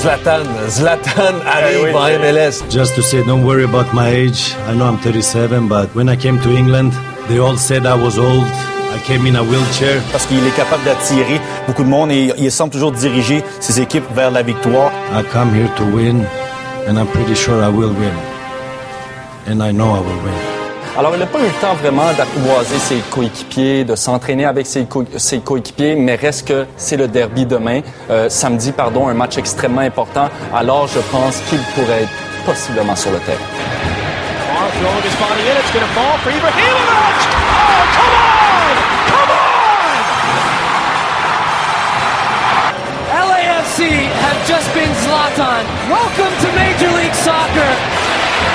Zlatan, Zlatan arrive en MLS. Just to say, don't worry about my age. I know I'm 37, but when I came to England, they all said I was old. I came in a wheelchair. Parce qu'il est capable d'attirer beaucoup de monde et il semble toujours diriger ses équipes vers la victoire. I come here to win, and I'm pretty sure I will win. And I know I will win. Alors, il n'a pas eu le temps vraiment d'apprivoiser ses coéquipiers, de s'entraîner avec ses, co ses coéquipiers, mais reste que c'est le derby demain, euh, samedi, pardon, un match extrêmement important. Alors, je pense qu'il pourrait être possiblement sur le terrain. LAFC have just been Zlatan. Welcome to Major League Soccer.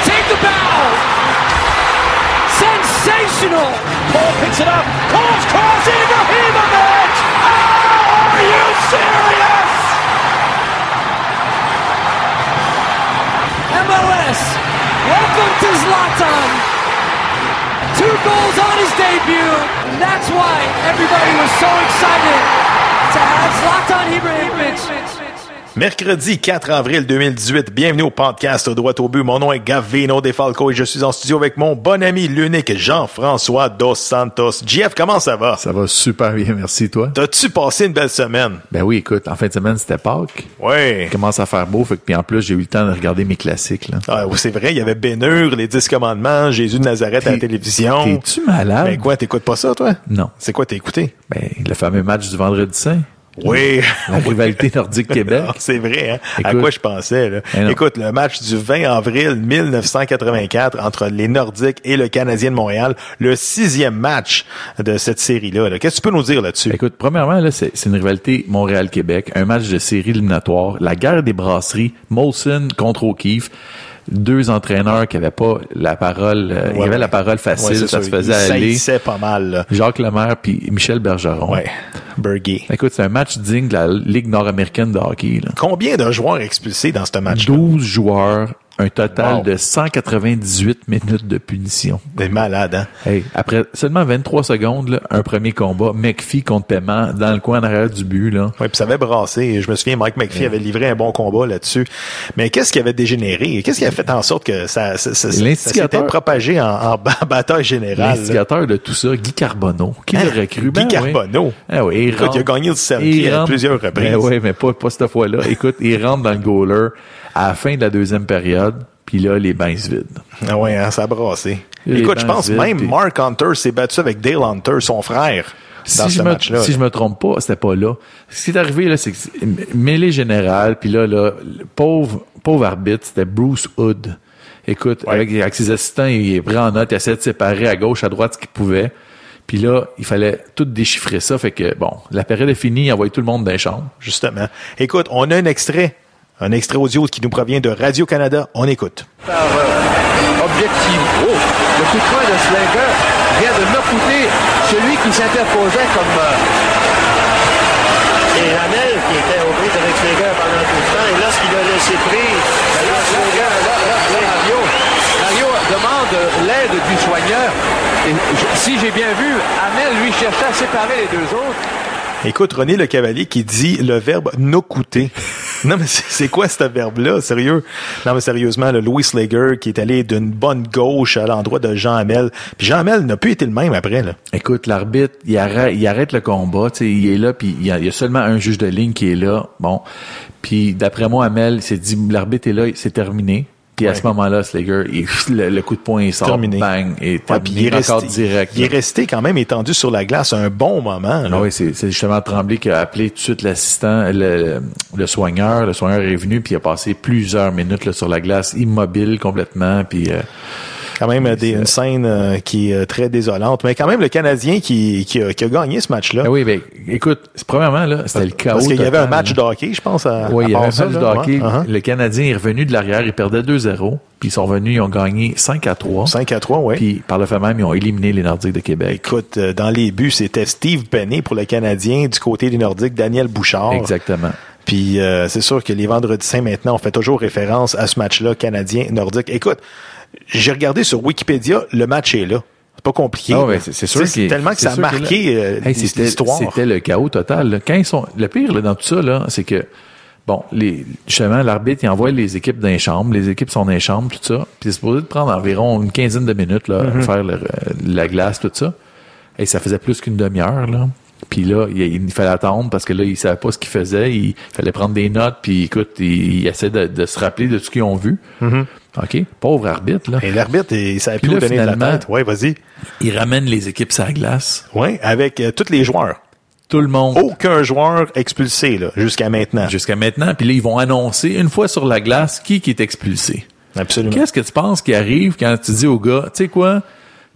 Take the bow. Sensational! Paul picks it up. Cole's cross, Ibrahimovic! Oh, are you serious? MLS, welcome to Zlatan. Two goals on his debut. And that's why everybody was so excited to have Zlatan Ibrahimovic. Mercredi 4 avril 2018, bienvenue au podcast Droit au but. Mon nom est Gavino Defalco et je suis en studio avec mon bon ami, l'unique Jean-François Dos Santos. JF, comment ça va? Ça va super bien, merci toi? T'as-tu passé une belle semaine? Ben oui, écoute, en fin de semaine, c'était Pâques. Oui. Il commence à faire beau, fait que, puis en plus, j'ai eu le temps de regarder mes classiques. Là. Ah, oui, c'est vrai, il y avait Bénur, les Dix Commandements, Jésus de Nazareth à la télévision. T'es-tu malade? Ben quoi, t'écoutes pas ça, toi? Non. C'est quoi t'as écouté? Ben, le fameux match du Vendredi Saint. Oui. La rivalité nordique-Québec. c'est vrai, hein? à quoi je pensais. Là? Écoute, le match du 20 avril 1984 entre les Nordiques et le Canadien de Montréal, le sixième match de cette série-là. là. Qu'est-ce que tu peux nous dire là-dessus? Écoute, premièrement, là, c'est c'est une rivalité Montréal-Québec, un match de série éliminatoire, la guerre des brasseries, Molson contre O'Keefe, deux entraîneurs qui avaient pas la parole, euh, il y Ouais, avait ouais. la parole facile, Ouais, ça se faisait Il aller. saillissait pas mal. Là. Jacques Lemaire puis Michel Bergeron. Ouais. Bergey. Écoute, c'est un match digne de la Ligue nord-américaine de hockey. Là. Combien de joueurs expulsés dans ce match-là? 12 joueurs, un total Wow. de 198 minutes de punition. C'est malade, hein? Hey, après seulement 23 secondes, là, un premier combat, McPhee contre Paiement, dans le coin en arrière du but. Là. Oui, puis ça avait brassé. Je me souviens, Mike McPhee avait livré un bon combat là-dessus. Mais qu'est-ce qui avait dégénéré? Qu'est-ce qui a fait en sorte que ça, ça, ça, ça s'était propagé en, en ba- bataille générale? L'instigateur de tout ça, Guy Carbonneau. Qui Hein? l'aurait cru? Guy Ben oui. Carbonneau? Ah oui, il, Écoute, il a gagné le il à rentre- plusieurs reprises. Ben oui, mais pas, pas cette fois-là. Écoute, il rentre dans le goaler à la fin de la deuxième période, puis là, les bains se vident. Ah ouais, hein, ça a brassé. Les Écoute, je pense vides, même Mark Hunter s'est battu avec Dale Hunter, son frère, dans si ce je me, match-là. si je me trompe pas, c'était pas là. Ce qui est arrivé, là, c'est que mêlée générale, puis là, là, le pauvre, pauvre arbitre, c'était Bruce Hood. Écoute, avec, avec ses assistants, il est pris en note, il essaie de séparer à gauche, à droite ce qu'il pouvait. Puis là, il fallait tout déchiffrer ça. Fait que, bon, la période est finie, il a envoyé tout le monde dans les chambres. Justement. Écoute, on a un extrait. Un extrait audio qui nous provient de Radio-Canada. On écoute. par euh, objectif. Oh, le coup de poing de Slinger vient de nocouter celui qui s'interposait comme... euh, Et Hamel qui était au bris avec Slinger pendant tout le temps. Et lorsqu'il a laissé prise, là, Slinger, là, là, là, Mario, Mario demande l'aide du soigneur. Et si j'ai bien vu, Hamel, lui, cherchait à séparer les deux autres. Écoute, René Le Cavalier qui dit le verbe nocouter. Non, mais c'est quoi ce verbe-là? Sérieux? Non, mais sérieusement, le Louis Slager qui est allé d'une bonne gauche à l'endroit de Jean Hamel. Puis Jean Hamel n'a plus été le même après, là. Écoute, l'arbitre, il arrête, le combat, il est là, puis il y, a, seulement un juge de ligne qui est là. Bon, puis d'après moi, Amel, il s'est dit, l'arbitre est là, c'est terminé. Puis à ce moment-là, Slager, il- le, le coup de poing il sort, Terminé. bang, et Ouais, puis il est resté, direct. il est resté quand même étendu sur la glace un bon moment. là. Ah oui, c'est c'est justement Tremblay qui a appelé tout de suite l'assistant, le, le soigneur. Le soigneur est venu, puis il a passé plusieurs minutes là, sur la glace, immobile complètement, puis... euh, Quand même des, une scène euh, qui est très désolante. Mais quand même, le Canadien qui, qui, a, qui a gagné ce match-là. Ah oui, ben, écoute, premièrement, là, c'était le chaos. Parce qu'il y avait un match là. de hockey, je pense. À, Oui, à il y avait un match de hockey. Ouais, uh-huh. Le Canadien est revenu de l'arrière, il perdait 2-0, puis ils sont revenus, ils ont gagné 5 à 3. 5 à 3, oui. Puis par le fait même, ils ont éliminé les Nordiques de Québec. Écoute, euh, dans les buts, c'était Steve Penney pour le Canadien. Du côté des Nordiques, Daniel Bouchard. Exactement. Puis euh, c'est sûr que les Vendredis Saints, maintenant, on fait toujours référence à ce match-là, Canadien-Nordique. Écoute, j'ai regardé sur Wikipédia, le match est là. C'est pas compliqué. Ah ouais, c'est sûr tellement que ça a marqué euh, Hey, l'histoire. C'était le chaos total. là. Quand ils sont, le pire là, dans tout ça, là, c'est que bon, les, justement, l'arbitre il envoie les équipes dans les chambres, les équipes sont dans les chambres, tout ça. Puis c'est supposé de prendre environ une quinzaine de minutes là, Mm-hmm. à faire le- la glace, tout ça. Et ça faisait plus qu'une demi-heure là. Puis là, il, il fallait attendre parce que là, ils savaient pas ce qu'ils faisaient. Il fallait prendre des notes. Puis écoute, ils, ils essaient de, de se rappeler de tout ce qu'ils ont vu. OK? Pauvre arbitre, là. Et l'arbitre, il savait plus où donner de la tête. Oui, vas-y. Il ramène les équipes sur la glace. Oui, avec euh, tous les joueurs. Tout le monde. Aucun joueur expulsé là, jusqu'à maintenant. Jusqu'à maintenant. Puis là, ils vont annoncer, une fois sur la glace, qui, qui est expulsé. Absolument. Qu'est-ce que tu penses qui arrive quand tu dis au gars, tu sais quoi,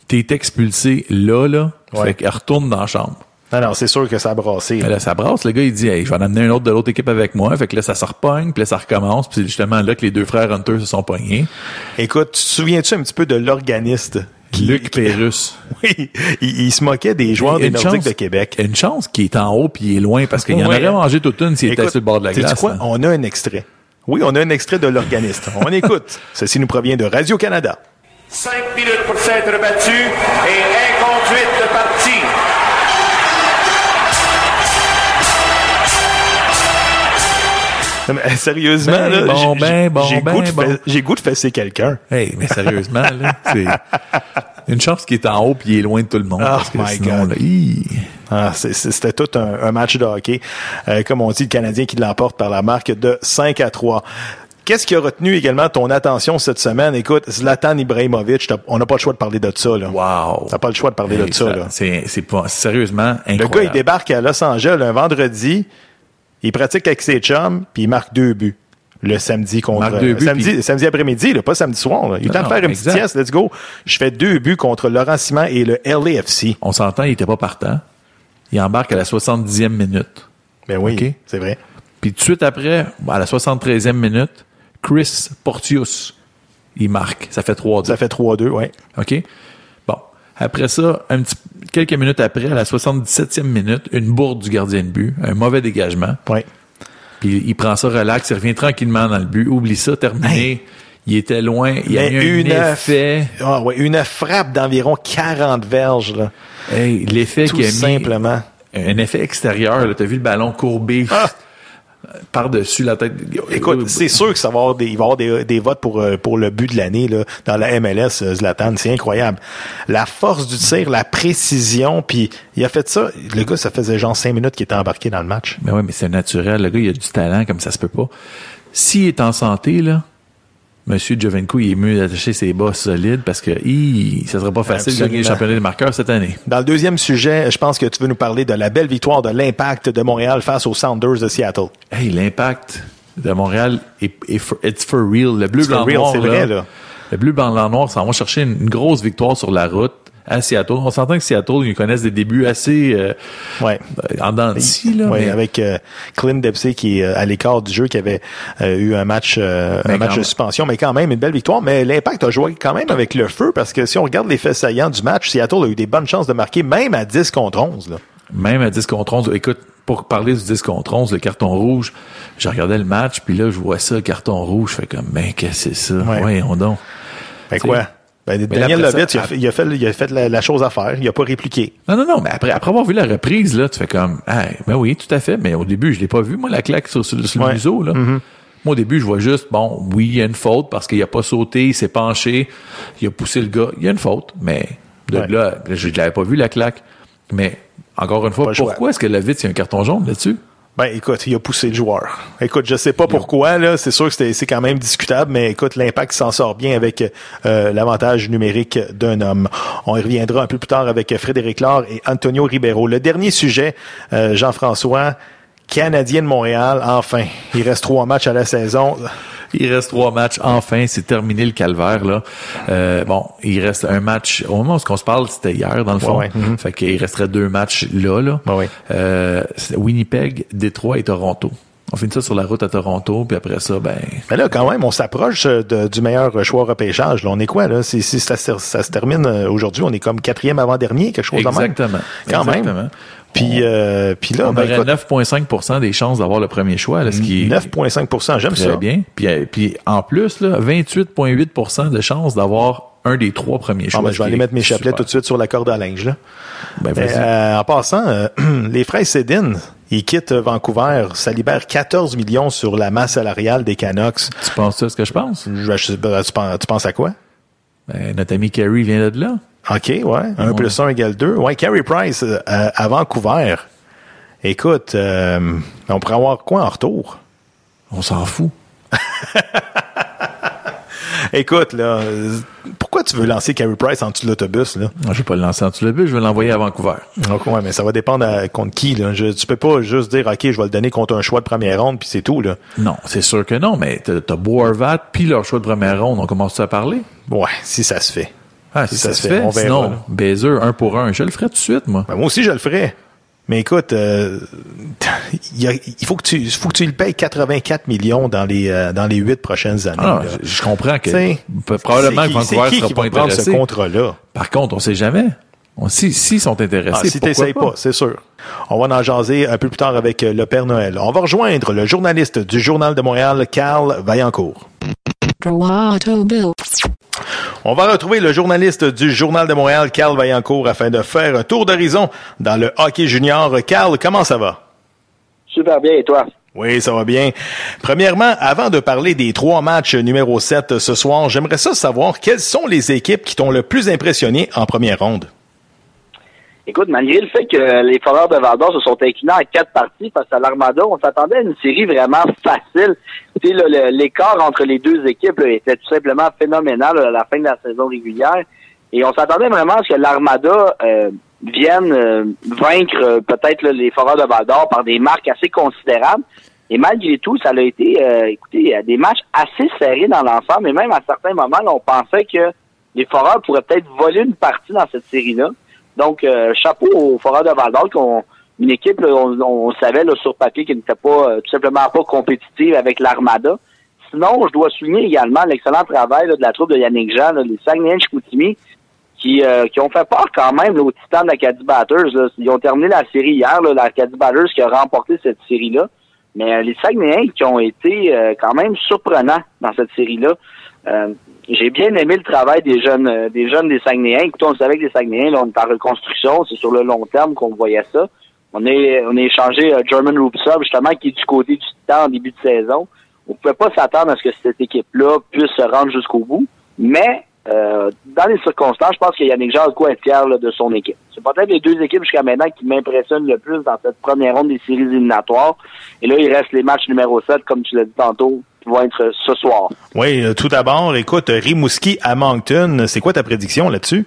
t'es expulsé là, là, Ouais. fait qu'il retourne dans la chambre. Non, non, c'est sûr que ça a brassé. Mais là, ça brasse, le gars, il dit, hey, je vais en amener un autre de l'autre équipe avec moi. Fait que là, ça se repogne, puis là, ça recommence. Puis c'est justement là que les deux frères Hunter se sont pognés. Écoute, tu te souviens-tu un petit peu de l'organiste? qui- Luc Pérus. Oui, il, il se moquait des joueurs des Nordiques chance- de Québec. Une chance qu'il est en haut puis il est loin parce qu'il en Ouais. aurait mangé toute une s'il était sur le bord de la glace. quoi? On a un extrait. Oui, on a un extrait de l'organiste. On écoute. Ceci nous provient de Radio-Canada. Cinq minutes pour s'être battu et inconduite de partie. Non, mais, sérieusement, Ben là, bon, j'ai- ben bon, j'ai ben goût de bon. fa- j'ai goût de fesser quelqu'un. Hey, mais sérieusement, là, c'est une chance qu'il est en haut puis il est loin de tout le monde. Oh parce que my sinon, God. là, hi. Ah, C'était tout un, un match de hockey. Euh, comme on dit, le Canadien qui l'emporte par la marque de 5 à 3. Qu'est-ce qui a retenu également ton attention cette semaine? Écoute, Zlatan Ibrahimovic, on n'a pas le choix de parler de ça. Là. Wow. T'as pas le choix de parler Hey, de ça. là. C'est, sérieusement Le incroyable. gars, il débarque à Los Angeles un vendredi, il pratique avec ses chums, puis il marque deux buts. Le samedi contre deux buts, samedi, samedi après-midi, là, pas samedi soir. Là. Il est temps de faire une petite sieste, let's go. Je fais deux buts contre Laurent Simon et le LAFC. On s'entend, il était pas partant. Il embarque à la 70e minute. Ben oui, c'est vrai. Puis tout de suite après, à la 73e minute, Chris Portius, il marque. Ça fait 3-2. Ça fait 3-2, ouais. OK? Après ça, un petit, quelques minutes après, à la 77e minute, une bourde du gardien de but, un mauvais dégagement. Puis il prend ça relax, il revient tranquillement dans le but. Oublie ça, terminé. Il était loin. Il y a Mais eu une un effet. Ah ouais, une frappe d'environ 40 verges, là. Hey, l'effet Tout qui a mis simplement. un effet extérieur. là. T'as vu le ballon courbé Ah! Par-dessus la tête. Écoute, c'est sûr que ça va avoir des, il va y avoir des, des votes pour, euh, pour le but de l'année là, dans la MLS, euh, Zlatan. C'est incroyable. La force du tir, la précision, puis il a fait ça. Le gars, ça faisait genre cinq minutes qu'il était embarqué dans le match. Mais ouais, mais c'est naturel. Le gars, il a du talent comme ça se peut pas. S'il est en santé, là, Monsieur Jovenko, il est mieux d'attacher ses bas solides parce que hi, ça serait pas facile de gagner le championnat des marqueurs cette année. Dans le deuxième sujet, je pense que tu veux nous parler de la belle victoire de l'impact de Montréal face aux Sounders de Seattle. Hey, l'impact de Montréal est, est for, it's for real. Le bleu blanc noir, c'est vrai, là. Le bleu blanc noir, ça va chercher une, une grosse victoire sur la route à Seattle. On s'entend que Seattle, ils connaissent des débuts assez euh, Ouais. en dents de scie, là. Ouais, mais- avec euh, Clint Dempsey qui est euh, à l'écart du jeu, qui avait euh, eu un match, euh, Mais un match de suspension, mais quand même une belle victoire. Mais l'Impact a joué quand même avec le feu parce que si on regarde les faits saillants du match, Seattle a eu des bonnes chances de marquer, même à 10 contre 11. Là. Même à 10 contre 11. Écoute, pour parler du 10 contre 11, le carton rouge, je regardais le match, puis là, je vois ça, carton rouge, je fais comme, ben, qu'est-ce que c'est ça? Ouais. Voyons donc. Fait C'est- quoi? Ben, Daniel Lovitz, il, a fait, il, a fait, il a fait la, la chose à faire. Il a pas répliqué. Non, non, non, mais après, après avoir vu la reprise, là, tu fais comme, ah, ben oui, tout à fait, mais au début, je l'ai pas vu, moi, la claque sur, sur, sur Ouais. le museau, là. Moi, au début, je vois juste, bon, oui, il y a une faute parce qu'il a pas sauté, il s'est penché, il a poussé le gars, il y a une faute, mais de Ouais. là, je l'avais pas vu, la claque. Mais, encore une fois, Pas pourquoi est-ce que Lovitz, il y a un carton jaune là-dessus? Ben, écoute, il a poussé le joueur. Écoute, je sais pas pourquoi, là. C'est sûr que c'est quand même discutable, mais écoute, l'impact s'en sort bien avec euh, l'avantage numérique d'un homme. On y reviendra un peu plus tard avec Frédéric Laure et Antonio Ribeiro. Le dernier sujet, euh, Jean-François, Canadien de Montréal, enfin. Il reste trois matchs à la saison. Il reste trois matchs. Enfin, c'est terminé le calvaire là. Euh, bon, il reste un match. Au moment où on se parle, c'était hier dans le fond. Ouais, ouais. Fait qu'il resterait deux matchs là. là. Ouais. Euh, Winnipeg, Détroit et Toronto. On finit ça sur la route à Toronto, puis après ça, ben. Mais là, quand même, on s'approche euh, de- du meilleur choix repêchage. Là, on est quoi, là? Si, si ça, se- ça se termine aujourd'hui, on est comme quatrième avant-dernier, quelque chose de même? Exactement. Quand même. Puis, euh, puis là, On ben, aurait écoute, 9,5% des chances d'avoir le premier choix, là, ce qui est 9,5% j'aime ça. bien. Puis, euh, puis en plus, là, 28,8% de chances d'avoir un des trois premiers choix. Ah, ben, je vais aller mettre mes chapelets super. tout de suite sur la corde à linge. Là. Ben. Euh, en passant, euh, les frères Cédine, ils quittent Vancouver. Ça libère 14 millions sur la masse salariale des Canucks. tu penses à ce que je pense? Je- je tu, penses, tu penses à quoi? Ben, notre ami Kerry vient de là. OK, ouais. 1 plus 1 égale 2. Ouais, Carey Price euh, à Vancouver. Écoute, euh, on pourrait avoir quoi en retour? On s'en fout. Écoute, là, euh, pourquoi tu veux lancer Carey Price en dessous de l'autobus, là? Moi, je vais pas le lancer en dessous le but, je vais l'envoyer à Vancouver. Donc, ouais, mais ça va dépendre à- contre qui, là. Je, tu peux pas juste dire, OK, je vais le donner contre un choix de première ronde, puis c'est tout, là. Non, c'est sûr que non, mais t'as t'as Boervat puis leur choix de première ronde. On commence à parler? Ouais, si ça se fait. Ah, si, ça, se fait, on verra, sinon, là. baiser un pour un, je le ferai tout de suite, moi. Ben, moi aussi, je le ferais. Mais écoute, euh, il, faut que tu, faut que tu le payes 84 millions dans les, euh, dans les huit prochaines années. Ah, je, je comprends que T'sais, probablement que Vancouver qui sera qui pas ce intéressé. contrat-là? Par contre, on sait jamais. On, si, s'ils sont intéressés, Ah, si t'essayes pas, c'est sûr. On va en jaser un peu plus tard avec euh, le Père Noël. On va rejoindre le journaliste du Journal de Montréal, Carl Vaillancourt. On va retrouver le journaliste du Journal de Montréal, Carl Vaillancourt, afin de faire un tour d'horizon dans le hockey junior. Carl, comment ça va? Super bien, et toi? Oui, ça va bien. Premièrement, avant de parler des trois matchs numéro 7 ce soir, j'aimerais ça savoir quelles sont les équipes qui t'ont le plus impressionné en première ronde. Écoute, malgré le fait que les Foreurs de Val-d'Or se sont inclinés en quatre parties face à l'Armada, on s'attendait à une série vraiment facile. L'écart entre les deux équipes était tout simplement phénoménal à la fin de la saison régulière. Et on s'attendait vraiment à ce que l'Armada euh, vienne euh, vaincre euh, peut-être les Foreurs de Val-d'Or par des marques assez considérables. Et malgré tout, ça a été, écoutez, des matchs assez serrés dans l'ensemble. Et même à certains moments, on pensait que les Foreurs pourraient peut-être voler une partie dans cette série-là. Donc, euh, chapeau aux Foreurs de Val ont une équipe, on, savait sur papier qui n'était pas euh, tout simplement pas compétitive avec l'Armada. Sinon, je dois souligner également l'excellent travail de la troupe de Yannick Jean, les Saguenay Chicoutimi, qui, euh, qui ont fait peur quand même aux titans de l'Acadie Batters. Ils ont terminé la série hier, l'Acadie Batters qui a remporté cette série-là. Mais les Saguenayens qui ont été quand même surprenants dans cette série-là. Euh, j'ai bien aimé le travail des jeunes euh, des jeunes des Saguenayens. Écoutez, on savait que les Saguenayens, là, on est en reconstruction, c'est sur le long terme qu'on voyait ça. On est on a échangé euh, German Rupsub, justement, qui est du côté du Titan en début de saison. On pouvait pas s'attendre à ce que cette équipe-là puisse se rendre jusqu'au bout. Mais euh, dans les circonstances, je pense que Yannick quoi être fier là, de son équipe. C'est peut-être les deux équipes jusqu'à maintenant qui m'impressionnent le plus dans cette première ronde des séries éliminatoires. Et là, il reste les matchs numéro 7, comme tu l'as dit tantôt, qui vont être ce soir. Oui, euh, tout d'abord, écoute, Rimouski à Moncton, c'est quoi ta prédiction là-dessus?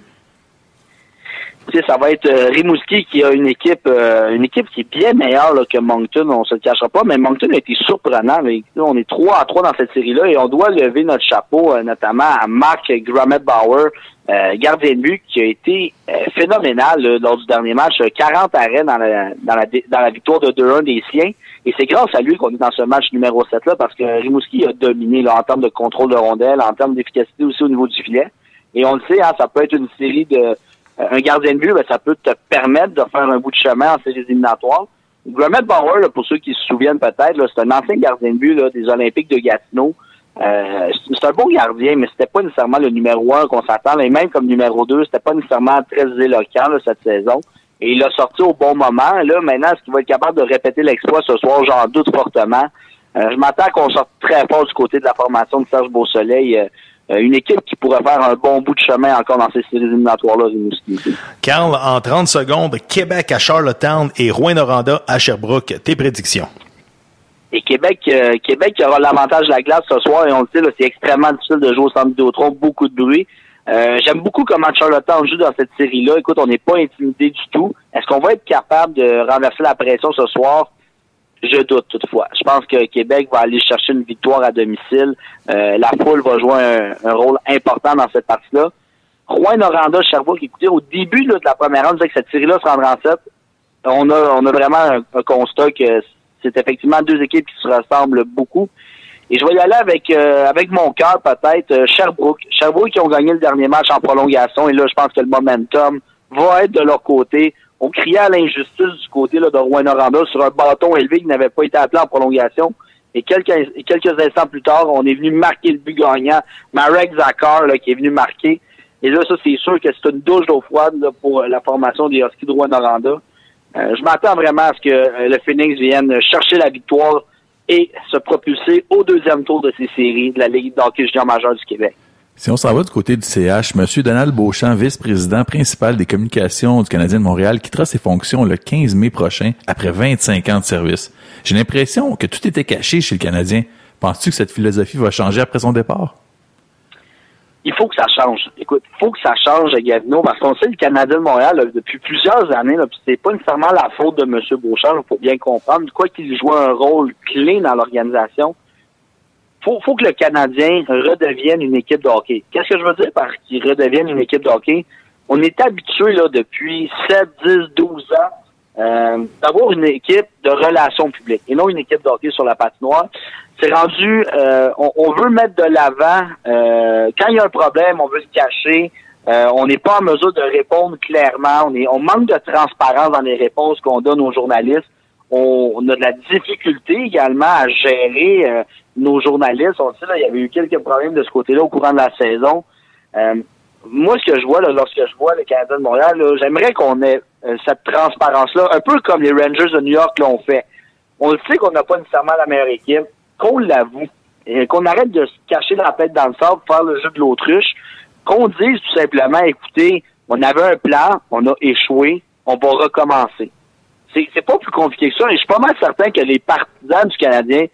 Ça va être euh, Rimouski qui a une équipe euh, une équipe qui est bien meilleure là, que Moncton, on se le cachera pas, mais Moncton a été surprenant. Mais, on est 3 à 3 dans cette série-là et on doit lever notre chapeau euh, notamment à Mark Gramet Bauer, euh, gardien de but, qui a été euh, phénoménal là, lors du dernier match. Euh, 40 arrêts dans la, dans la, dans la victoire de 2-1 des siens. Et c'est grâce à lui qu'on est dans ce match numéro 7-là, parce que Rimouski a dominé là, en termes de contrôle de rondelle, en termes d'efficacité aussi au niveau du filet. Et on le sait, hein, ça peut être une série de euh, un gardien de but, ben, ça peut te permettre de faire un bout de chemin en séries éliminatoires. Gramet Bauer, là, pour ceux qui se souviennent peut-être, c'est un ancien gardien de but là, des Olympiques de Gatineau. Euh, c'est un bon gardien, mais c'était pas nécessairement le numéro un qu'on s'attend. Et même comme numéro deux, c'était pas nécessairement très éloquent là, cette saison. Et il a sorti au bon moment. Là, maintenant, est-ce qu'il va être capable de répéter l'exploit ce soir? J'en doute fortement. Euh, je m'attends qu'on sorte très fort du côté de la formation de Serge Beausoleil. Euh, euh, une équipe qui pourrait faire un bon bout de chemin encore dans ces séries éliminatoires-là. Carl, en 30 secondes, Québec à Charlottetown et Rouen-Noranda à Sherbrooke. Tes prédictions? Et Québec, euh, Québec aura l'avantage de la glace ce soir et on le sait, c'est extrêmement difficile de jouer au centre Vidéotron, beaucoup de bruit. Euh, J'aime beaucoup comment Charlottetown joue dans cette série-là. Écoute, on n'est pas intimidé du tout. Est-ce qu'on va être capable de renverser la pression ce soir? Je doute toutefois. Je pense que Québec va aller chercher une victoire à domicile. Euh, la foule va jouer un, rôle important dans cette partie-là. Rouen Noranda, Sherbrooke, écoutez, au début de la première ronde, on que cette série-là se rendra en 7. On a, on a vraiment un, constat que c'est effectivement deux équipes qui se ressemblent beaucoup. Et je vais y aller avec euh, avec mon cœur peut-être euh, Sherbrooke. Sherbrooke qui ont gagné le dernier match en prolongation et là je pense que le momentum va être de leur côté. On criait à l'injustice du côté là, de Rouen-Noranda sur un bâton élevé qui n'avait pas été appelé en prolongation. Et quelques, quelques instants plus tard, on est venu marquer le but gagnant. Marek Zakar là, qui est venu marquer. Et là, ça, c'est sûr que c'est une douche d'eau froide pour la formation des Huskies de Rouen-Noranda. Euh, je m'attends vraiment à ce que euh, le Phoenix vienne chercher la victoire et se propulser au deuxième tour de ces séries de la Ligue d'hockey junior majeur du Québec. Si on s'en va du côté du CH, M. Donald Beauchamp, vice-président principal des communications du Canadien de Montréal, quittera ses fonctions le 15 mai prochain après 25 ans de service. J'ai l'impression que tout était caché chez le Canadien. Penses-tu que cette philosophie va changer après son départ? Il faut que ça change. Écoute, il faut que ça change, Gavino, parce qu'on sait le Canada de Montréal, depuis plusieurs années, là, c'est pas nécessairement la faute de M. Beauchamp, il faut bien comprendre. Quoi qu'il joue un rôle clé dans l'organisation, faut, faut que le Canadien redevienne une équipe de hockey. Qu'est-ce que je veux dire par qu'il redevienne une équipe de hockey? On est habitué là, depuis 7, 10, 12 ans euh, d'avoir une équipe de relations publiques et non une équipe de hockey sur la patinoire c'est rendu, euh, on, veut mettre de l'avant. Euh, quand il y a un problème, on veut se cacher. Euh, on n'est pas en mesure de répondre clairement. On, est, on manque de transparence dans les réponses qu'on donne aux journalistes. On, a de la difficulté également à gérer nos journalistes. On sait, là, il y avait eu quelques problèmes de ce côté-là au courant de la saison. moi, ce que je vois, là, lorsque je vois le Canada de Montréal, j'aimerais qu'on ait cette transparence-là, un peu comme les Rangers de New York l'ont fait. On le sait qu'on n'a pas nécessairement la meilleure équipe qu'on l'avoue, qu'on arrête de se cacher la tête dans le sable, faire le jeu de l'autruche, qu'on dise tout simplement, écoutez, on avait un plan, on a échoué, on va recommencer. C'est, pas plus compliqué que ça, et je suis pas mal certain que les partisans du Canadien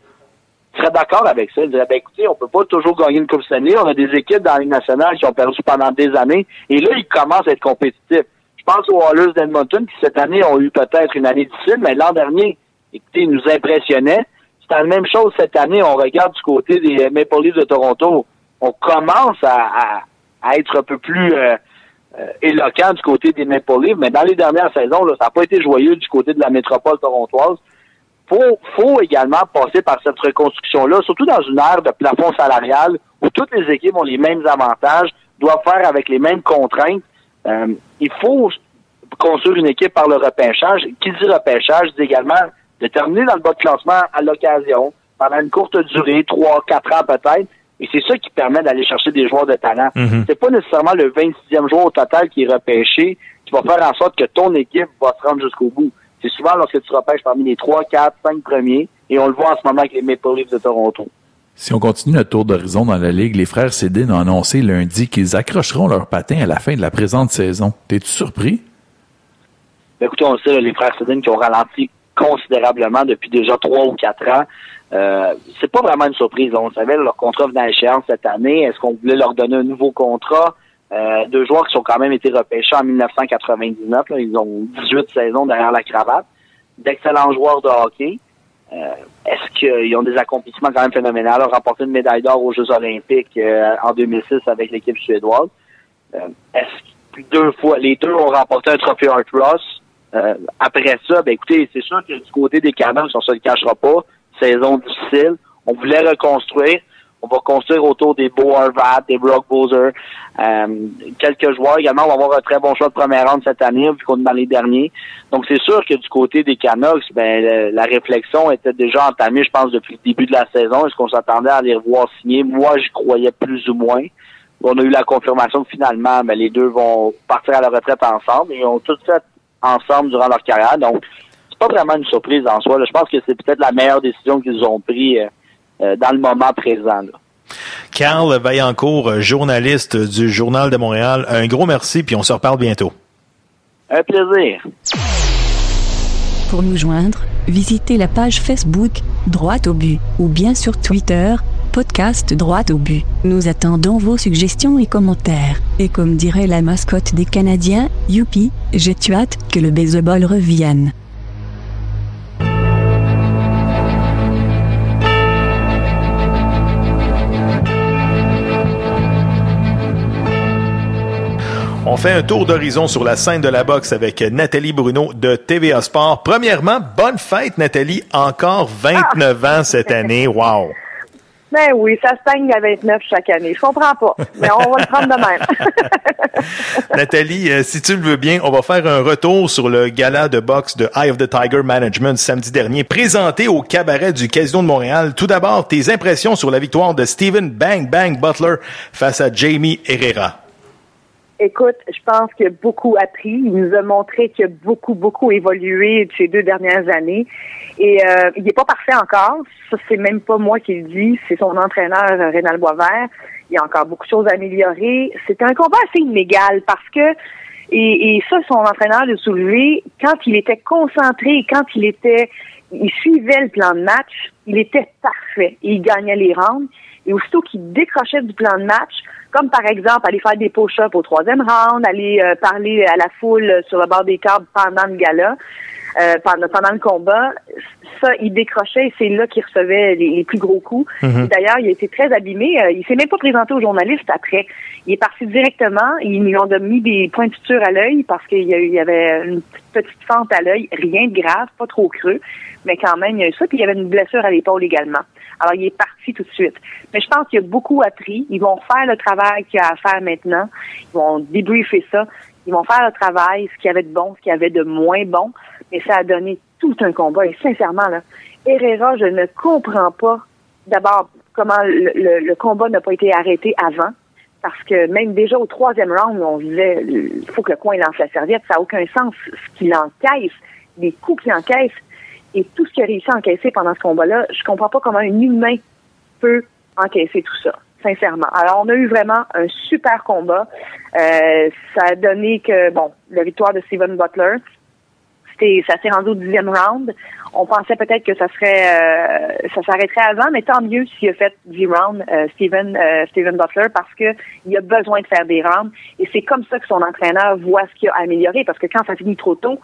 seraient d'accord avec ça. Ils diraient, ben, écoutez, on peut pas toujours gagner une Coupe année. On a des équipes dans la Ligue nationale qui ont perdu pendant des années, et là, ils commencent à être compétitifs. Je pense aux Oilers d'Edmonton qui, cette année, ont eu peut-être une année difficile, mais l'an dernier, écoutez, ils nous impressionnaient. C'est la même chose cette année. On regarde du côté des Maple Leafs de Toronto. On commence à, être un peu plus euh, euh, éloquent du côté des Maple Leafs, mais dans les dernières saisons, là, ça n'a pas été joyeux du côté de la métropole torontoise. Faut, faut également passer par cette reconstruction-là, surtout dans une ère de plafond salarial où toutes les équipes ont les mêmes avantages, doivent faire avec les mêmes contraintes. Euh, il faut construire une équipe par le repêchage. Qui dit repêchage dit également de terminer dans le bas de classement à l'occasion, pendant une courte durée, trois, quatre ans peut-être. Et c'est ça qui permet d'aller chercher des joueurs de talent. Mhm. C'est pas nécessairement le 26e joueur au total qui est repêché qui va faire en sorte que ton équipe va se rendre jusqu'au bout. C'est souvent lorsque tu repêches parmi les trois, quatre, cinq premiers, et on le voit en ce moment avec les Maple Leafs de Toronto. Si on continue notre tour d'horizon dans la Ligue, les frères Cédine ont annoncé lundi qu'ils accrocheront leur patin à la fin de la présente saison. T'es-tu surpris? Ben, écoutez, on sait, les frères Cédine qui ont ralenti considérablement depuis déjà trois ou quatre ans. Euh, c'est pas vraiment une surprise. On savait leur contrat venait à échéance cette année. Est-ce qu'on voulait leur donner un nouveau contrat? Euh, deux joueurs qui ont quand même été repêchés en 1999. Ils ont 18 saisons derrière la cravate. D'excellents joueurs de hockey. Euh, est-ce qu'ils ont des accomplissements quand même phénoménaux? Ils ont remporté une médaille d'or aux Jeux olympiques euh, en 2006 avec l'équipe suédoise. est-ce que deux fois, les deux ont remporté un trophée Art Ross? Euh, après ça, ben écoutez, c'est sûr que du côté des Canucks, on se le cachera pas, saison difficile. On voulait reconstruire. On va construire autour des Beau Harvat, des Brock Bowser. Euh, quelques joueurs également. On va avoir un très bon choix de première ronde cette année, vu qu'on est dans les derniers. Donc, c'est sûr que du côté des Canucks, ben, la réflexion était déjà entamée, je pense, depuis le début de la saison. Est-ce qu'on s'attendait à les revoir signer? Moi, j'y croyais plus ou moins. On a eu la confirmation que finalement, ben, les deux vont partir à la retraite ensemble. Ils ont tout fait ensemble durant leur carrière. Donc, c'est pas vraiment une surprise en soi. Je pense que c'est peut-être la meilleure décision qu'ils ont prise euh, euh, dans le moment présent. Carl Vaillancourt, euh, journaliste du Journal de Montréal, un gros merci, puis on se reparle bientôt. Un plaisir. Pour nous joindre, visitez la page Facebook, Droite au but, ou bien sur Twitter, podcast droit au but. Nous attendons vos suggestions et commentaires. Et comme dirait la mascotte des Canadiens, youpi, j'ai tu hâte que le baseball revienne. On fait un tour d'horizon sur la scène de la boxe avec Nathalie Bruno de TVA Sport. Premièrement, bonne fête Nathalie, encore 29 ans cette année. Wow. Ben oui, ça stagne à 29 chaque année. Je comprends pas, mais on va le prendre de même. Nathalie, euh, si tu le veux bien, on va faire un retour sur le gala de boxe de Eye of the Tiger Management samedi dernier, présenté au cabaret du Casino de Montréal. Tout d'abord, tes impressions sur la victoire de Steven Bang Bang Butler face à Jamie Herrera. Écoute, je pense qu'il a beaucoup appris. Il nous a montré qu'il a beaucoup, beaucoup évolué ces deux dernières années. Et euh, il n'est pas parfait encore. Ça, c'est même pas moi qui le dis. C'est son entraîneur, Rénal Boisvert. Il y a encore beaucoup de choses à améliorer. C'était un combat assez inégal parce que, et, ça, son entraîneur l'a soulevé, quand il était concentré, quand il était, il suivait le plan de match, il était parfait. Il gagnait les rounds. Et aussitôt qu'il décrochait du plan de match, comme par exemple aller faire des push-ups au troisième round, aller euh, parler à la foule sur le bord des câbles pendant le gala, euh, pendant, pendant le combat, ça, il décrochait et c'est là qu'il recevait les, plus gros coups. Mhm. D'ailleurs, il a été très abîmé. Euh, il s'est même pas présenté aux journalistes après. Il est parti directement. Ils lui ont mis des points de suture à l'œil parce qu'il y, avait une petite fente à l'œil. Rien de grave, pas trop creux, mais quand même, il y a eu ça. Puis il y avait une blessure à l'épaule également. Alors, il est parti tout de suite. Mais je pense qu'il a beaucoup appris. Ils vont faire le travail qu'il y a à faire maintenant. Ils vont débriefer ça. Ils vont faire le travail, ce qu'il y avait de bon, ce qu'il y avait de moins bon. Mais ça a donné tout un combat. Et sincèrement, là, Herrera, je ne comprends pas d'abord comment le, le- le combat n'a pas été arrêté avant. Parce que même déjà au troisième round, on disait il faut que le coin lance la serviette. Ça n'a aucun sens ce qu'il encaisse, les coups qu'il encaisse et tout ce qu'il a réussi à encaisser pendant ce combat-là. Je comprends pas comment un humain peut encaisser tout ça, sincèrement. Alors, on a eu vraiment un super combat. Euh, ça a donné que, bon, la victoire de Steven Butler, ça s'est rendu au dixième round. On pensait peut-être que ça serait, euh, ça s'arrêterait avant, mais tant mieux s'il a fait 10 rounds, euh, Steven, euh, Steven Butler, parce que il a besoin de faire des rounds. Et c'est comme ça que son entraîneur voit ce qu'il a amélioré, parce que quand ça finit trop tôt,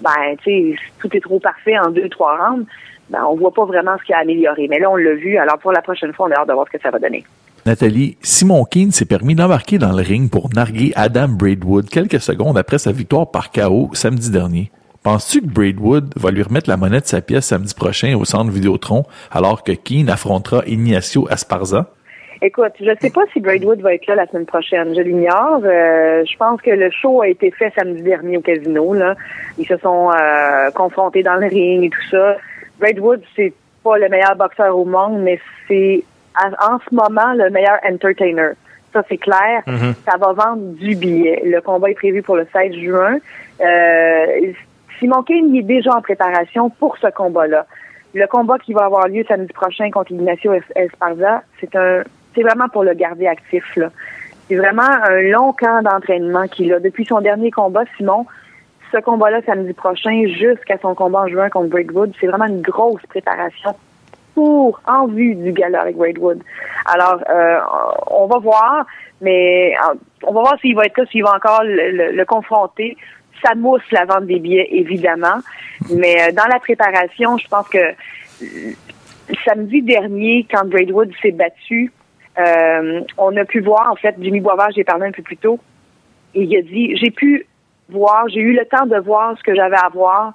ben, tu sais, tout est trop parfait en deux, trois rounds, ben, on voit pas vraiment ce qu'il a amélioré. Mais là, on l'a vu. Alors, pour la prochaine fois, on a hâte de voir ce que ça va donner. Nathalie, Simon Keane s'est permis d'embarquer dans le ring pour narguer Adam Braidwood quelques secondes après sa victoire par KO samedi dernier. Penses-tu que Braidwood va lui remettre la monnaie de sa pièce samedi prochain au centre Vidéotron alors que Keane affrontera Ignacio Asparza? Écoute, je sais pas si Braidwood va être là la semaine prochaine. Je l'ignore. Euh, je pense que le show a été fait samedi dernier au casino. Là. Ils se sont euh, confrontés dans le ring et tout ça. Braidwood, c'est pas le meilleur boxeur au monde, mais c'est en ce moment le meilleur entertainer. Ça, c'est clair. Mhm. Ça va vendre du billet. Le combat est prévu pour le 16 juin. Euh, Simon Kane il est déjà en préparation pour ce combat-là. Le combat qui va avoir lieu samedi prochain contre Ignacio Es- Esparza, c'est un, c'est vraiment pour le garder actif. C'est vraiment un long camp d'entraînement qu'il a. Depuis son dernier combat, Simon, ce combat-là samedi prochain jusqu'à son combat en juin contre Braidwood, c'est vraiment une grosse préparation pour, en vue du gala avec Braidwood. Alors, euh, on va voir, mais euh, on va voir s'il va être là, s'il va encore le, le- confronter. Ça mousse la vente des billets, évidemment. Mais euh, dans la préparation, je pense que samedi dernier, quand Braidwood s'est battu, euh, on a pu voir, en fait, Jimmy Boisvert, j'ai parlé un peu plus tôt, et il a dit, j'ai pu voir, j'ai eu le temps de voir ce que j'avais à voir,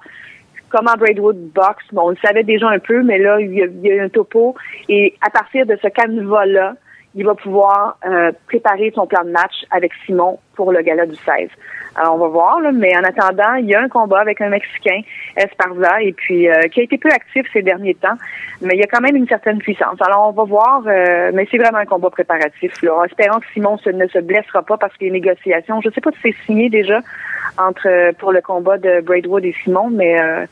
comment Braidwood boxe. Bon, on le savait déjà un peu, mais là, il y a, il y a eu un topo. Et à partir de ce canevas-là, il va pouvoir euh, préparer son plan de match avec Simon pour le gala du 16. Alors, on va voir, là, mais en attendant, il y a un combat avec un Mexicain, Esparza, et puis euh, qui a été peu actif ces derniers temps, mais il y a quand même une certaine puissance. Alors, on va voir, euh, mais c'est vraiment un combat préparatif. Là. En espérant que Simon se- ne se blessera pas parce que les négociations, je ne sais pas si c'est signé déjà entre pour le combat de Braidwood et Simon, mais euh,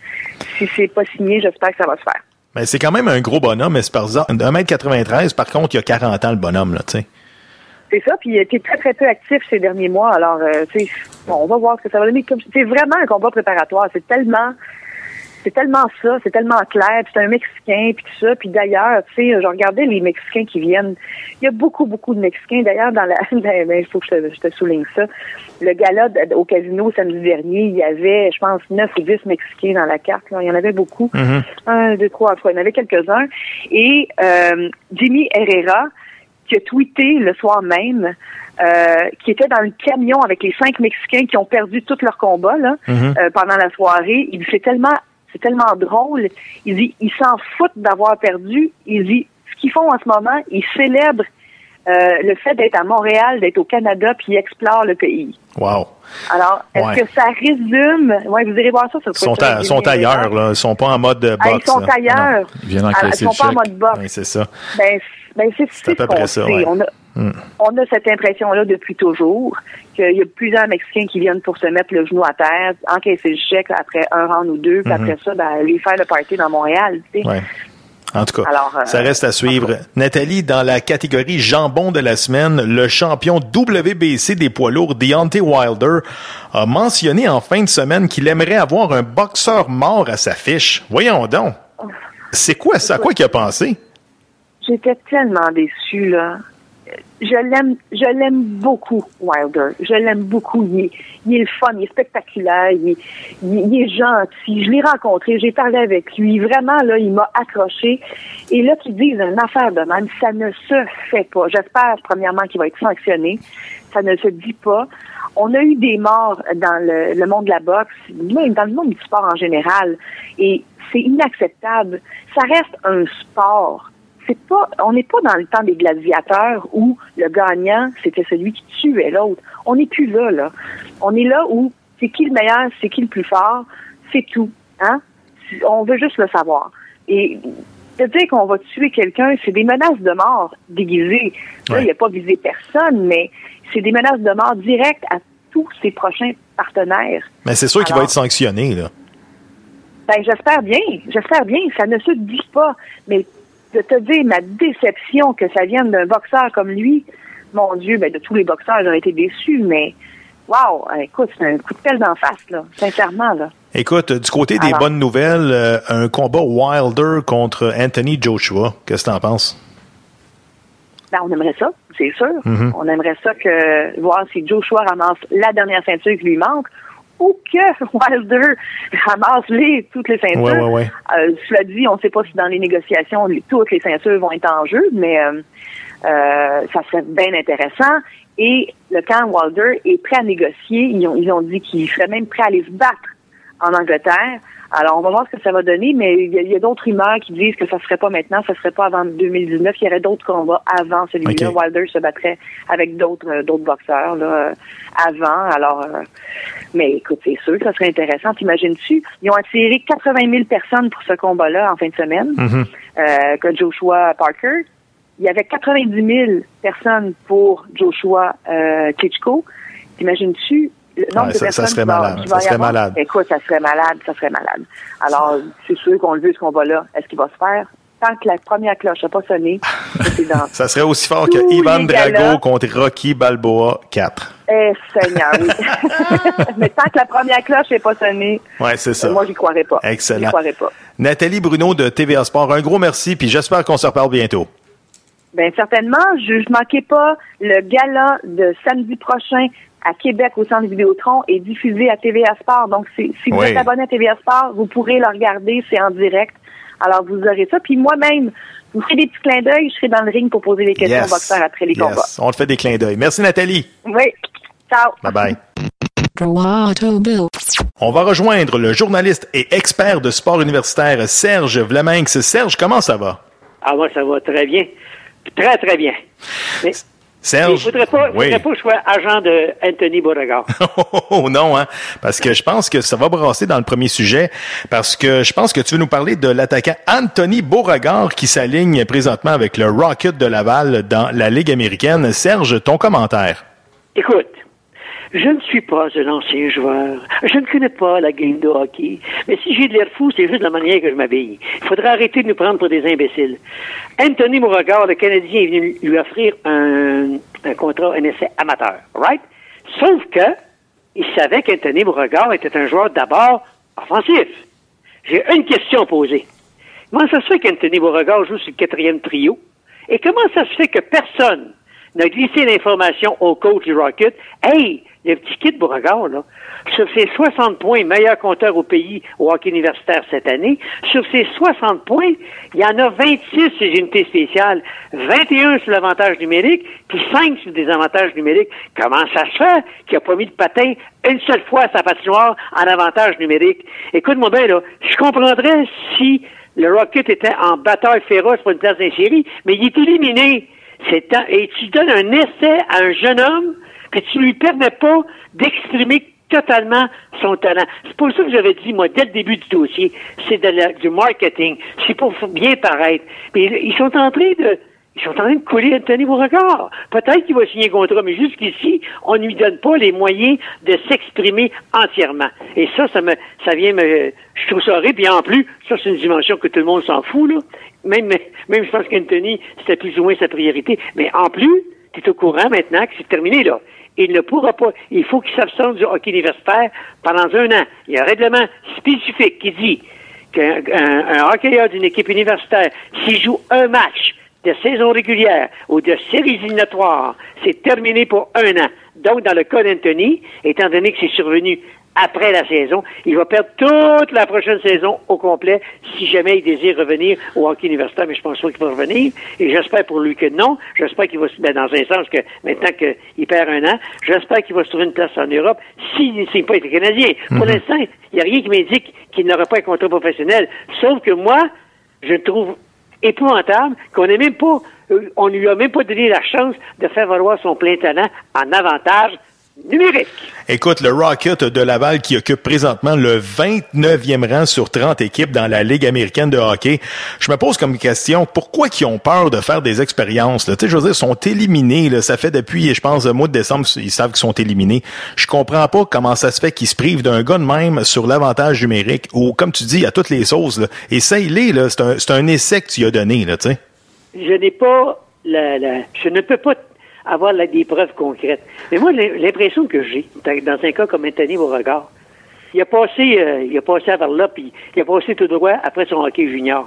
si c'est pas signé, j'espère que ça va se faire. Ben, c'est quand même un gros bonhomme, Esparza. 1m93, par contre, il y a 40 ans, le bonhomme, là, tu sais. C'est ça, puis il a été très, très peu actif ces derniers mois. Alors, euh, tu sais, bon, on va voir ce que ça va donner. C'est vraiment un combat préparatoire. C'est tellement, c'est tellement ça, c'est tellement clair. Puis c'est un Mexicain, puis tout ça. Puis d'ailleurs, tu sais, je regardais les Mexicains qui viennent. Il y a beaucoup, beaucoup de Mexicains. D'ailleurs, dans la, ben, ben, il faut que je te, je te souligne ça. Le gala au casino samedi dernier, il y avait, je pense, 9 ou 10 Mexicains dans la carte. là. Il y en avait beaucoup. Un, deux, trois, trois. Il y en avait quelques-uns. Et euh, Jimmy Herrera, qui a tweeté le soir même euh, qui était dans le camion avec les cinq Mexicains qui ont perdu tout leur combat là, Mhm. euh, pendant la soirée. Il c'est tellement c'est tellement drôle. Il dit ils s'en foutent d'avoir perdu. Il dit ce qu'ils font en ce moment, ils célèbrent euh, le fait d'être à Montréal, d'être au Canada, puis ils explorent le pays. Wow. Alors, est-ce Ouais. que ça résume? Ouais, vous irez voir ça. Ils sont, à- sont ailleurs, là. Ils sont pas en mode euh, Ah, ils sont là. ailleurs. Non. Ils viennent Ah, encaisser ils sont pas en mode boxe. Oui, c'est ça. Ben, ben c'est ce qu'on ça, sait. ouais. On a, Hmm. on a cette impression-là depuis toujours qu'il y a plusieurs Mexicains qui viennent pour se mettre le genou à terre, encaisser le chèque après un round ou deux, puis Mhm. après ça, ben, aller faire le party dans Montréal. tu sais. Ouais. En tout cas, Alors, euh, ça reste à suivre. Nathalie, dans la catégorie jambon de la semaine, le champion WBC des poids lourds, Deontay Wilder, a mentionné en fin de semaine qu'il aimerait avoir un boxeur mort à sa fiche. Voyons donc. C'est quoi ça? À quoi qu'il a pensé? J'étais tellement déçue, là. Je l'aime, je l'aime beaucoup, Wilder. Je l'aime beaucoup. Il est, il est le fun, il est spectaculaire, il est, il est- il est gentil. Je l'ai rencontré, j'ai parlé avec lui. Vraiment, là, il m'a accroché. Et là, qu'ils disent une affaire de même, ça ne se fait pas. J'espère, premièrement, qu'il va être sanctionné. Ça ne se dit pas. On a eu des morts dans le, le monde de la boxe, même dans le monde du sport en général. Et c'est inacceptable. Ça reste un sport c'est pas, on n'est pas dans le temps des gladiateurs où le gagnant, c'était celui qui tuait l'autre. On n'est plus là, là. On est là où c'est qui le meilleur, c'est qui le plus fort, c'est tout. Hein? On veut juste le savoir. Et de dire qu'on va tuer quelqu'un, c'est des menaces de mort déguisées. Là, il n'a pas visé personne, mais c'est des menaces de mort directes à tous ses prochains partenaires. Mais c'est sûr qu'il va être sanctionné, là. Ben, j'espère bien. J'espère bien. Ça ne se dit pas. Mais de te dire ma déception que ça vienne d'un boxeur comme lui, mon Dieu, ben, de tous les boxeurs, j'aurais été déçu, mais wow, écoute, c'est un coup de pelle d'en face, là. Sincèrement, là. Écoute, du côté des Alors. bonnes nouvelles, euh, un combat Wilder contre Anthony Joshua. Qu'est-ce que t'en penses? Ben, on aimerait ça, c'est sûr. Mhm. On aimerait ça que voir si Joshua ramasse la dernière ceinture qui lui manque que Wilder ramasse les, toutes les ceintures. Ouais, ouais, ouais. Euh, cela dit, on ne sait pas si dans les négociations, toutes les ceintures vont être en jeu, mais euh, euh, ça serait bien intéressant. Et le camp Wilder est prêt à négocier. Ils ont, ils ont dit qu'ils seraient même prêts à aller se battre en Angleterre. Alors, on va voir ce que ça va donner, mais il y a, d'autres rumeurs qui disent que ça serait pas maintenant, ça serait pas avant 2019. Il y aurait d'autres combats avant celui-là. Wilder se battrait avec d'autres euh, d'autres boxeurs là, euh, avant. Alors, euh, mais écoute, c'est sûr que ça serait intéressant. T'imagines-tu? Ils ont attiré 80 000 personnes pour ce combat-là en fin de semaine, Mhm. euh, que Joshua Parker. Il y avait 90 000 personnes pour Joshua euh, Klitschko. T'imagines-tu? Le nombre Ouais, de ça- serait qui va- malade. qui Ça va y serait avoir? malade. Écoute, ça serait malade, ça serait malade. Alors, c'est sûr qu'on le veut, ce combat-là. Est-ce qu'il va se faire? Tant que la première cloche n'a pas sonné, c'est dans Ça serait aussi fort que Ivan Drago contre Rocky Balboa 4. Eh, Seigneur, oui. Mais tant que la première cloche n'est pas sonnée, Ouais, c'est ça. euh, moi, j'y croirais pas. Excellent. J'y croirais pas. Nathalie Bruno de TVA Sport, un gros merci, puis j'espère qu'on se reparle bientôt. Bien, certainement, je ne manquez pas le gala de samedi prochain à Québec au Centre Vidéotron est diffusé à TVA Sport. Donc, si, si vous Oui. êtes abonné à TVA Sport, vous pourrez le regarder, c'est en direct. Alors, vous aurez ça. Puis moi-même, je vous ferai des petits clins d'œil, je serai dans le ring pour poser des questions Yes. aux boxeurs après les Yes. combats. On te fait des clins d'œil. Merci Nathalie. Oui. Ciao. Bye bye. Droit au but. On va rejoindre le journaliste et expert de sport universitaire Serge Vlaminx. Serge, comment ça va? Ah, moi, ça va très bien. Très, très bien. Mais Serge? il faudrait pas, Oui. faudrait pas que je sois agent de Anthony Beauregard. Oh non, hein? Parce que je pense que ça va brasser dans le premier sujet, parce que je pense que tu veux nous parler de l'attaquant Anthony Beauregard qui s'aligne présentement avec le Rocket de Laval dans la Ligue américaine. Serge, ton commentaire. Écoute, je ne suis pas un ancien joueur. Je ne connais pas la game de hockey. Mais si j'ai de l'air fou, c'est juste la manière que je m'habille. Il faudrait arrêter de nous prendre pour des imbéciles. Anthony Beauregard, le Canadien, est venu lui offrir un, un contrat, un essai amateur. Right? Sauf que, il savait qu'Anthony Beauregard était un joueur d'abord offensif. J'ai une question à poser. Comment ça se fait qu'Anthony Beauregard joue sur le quatrième trio? Et comment ça se fait que personne a glissé l'information au coach du Rocket. Hey, le petit kit Beauregard, là, sur ses 60 points, meilleur compteur au pays au hockey universitaire cette année, sur ses 60 points, il y en a 26 sur les unités spéciales, 21 sur l'avantage numérique, puis 5 sur des avantages numériques. Comment ça se fait qu'il n'a pas mis de patin une seule fois à sa patinoire en avantage numérique? Écoute-moi bien, là, je comprendrais si le Rocket était en bataille féroce pour une place d'insérie, mais il est éliminé. Et tu donnes un essai à un jeune homme que tu lui permets pas d'exprimer totalement son talent. C'est pour ça que j'avais dit, moi, dès le début du dossier, c'est de du marketing. C'est pour bien paraître. Mais ils sont en train de, ils sont en train de couler Anthony Beauregard. Peut-être qu'il va signer un contrat, mais jusqu'ici, on ne lui donne pas les moyens de s'exprimer entièrement. Et ça, ça me, ça vient me, je trouve ça horrible. Puis en plus, ça, c'est une dimension que tout le monde s'en fout, là. Même, même, je pense qu'Anthony, c'était plus ou moins sa priorité. Mais en plus, tu es au courant maintenant que c'est terminé, là il ne pourra pas. Il faut qu'il s'absente du hockey universitaire pendant un an. Il y a un règlement spécifique qui dit qu'un un, hockeyeur d'une équipe universitaire, s'il joue un match de saison régulière ou de séries éliminatoires, c'est terminé pour un an. Donc, dans le cas d'Anthony, étant donné que c'est survenu après la saison. Il va perdre toute la prochaine saison au complet si jamais il désire revenir au hockey universitaire, mais je pense pas qu'il va revenir. Et j'espère pour lui que non. J'espère qu'il va se mettre dans un sens que maintenant qu'il perd un an, j'espère qu'il va se trouver une place en Europe s'il ne signe pas être Canadien. Pour mhm. l'instant, il n'y a rien qui m'indique qu'il n'aura pas un contrat professionnel. Sauf que moi, je trouve épouvantable qu'on n'ait même pas, euh, on lui a même pas donné la chance de faire valoir son plein talent en avantage numérique. Écoute, le Rocket de Laval qui occupe présentement le 29e rang sur 30 équipes dans la Ligue américaine de hockey. Je me pose comme question, pourquoi ils ont peur de faire des expériences? Tu sais, je veux dire, ils sont éliminés. Là. Ça fait depuis, je pense, le mois de décembre, ils savent qu'ils sont éliminés. Je comprends pas comment ça se fait qu'ils se privent d'un gars de même sur l'avantage numérique ou, comme tu dis, à toutes les sauces. Là. Essaye-les, là. C'est un, un essai que tu as donné, là, tu sais. Je n'ai pas la, la, je ne peux pas avoir des preuves concrètes. Mais moi, l'impression que j'ai, dans un cas comme Anthony Beauregard, il a passé, euh, il a passé à là, puis il a passé tout droit après son hockey junior.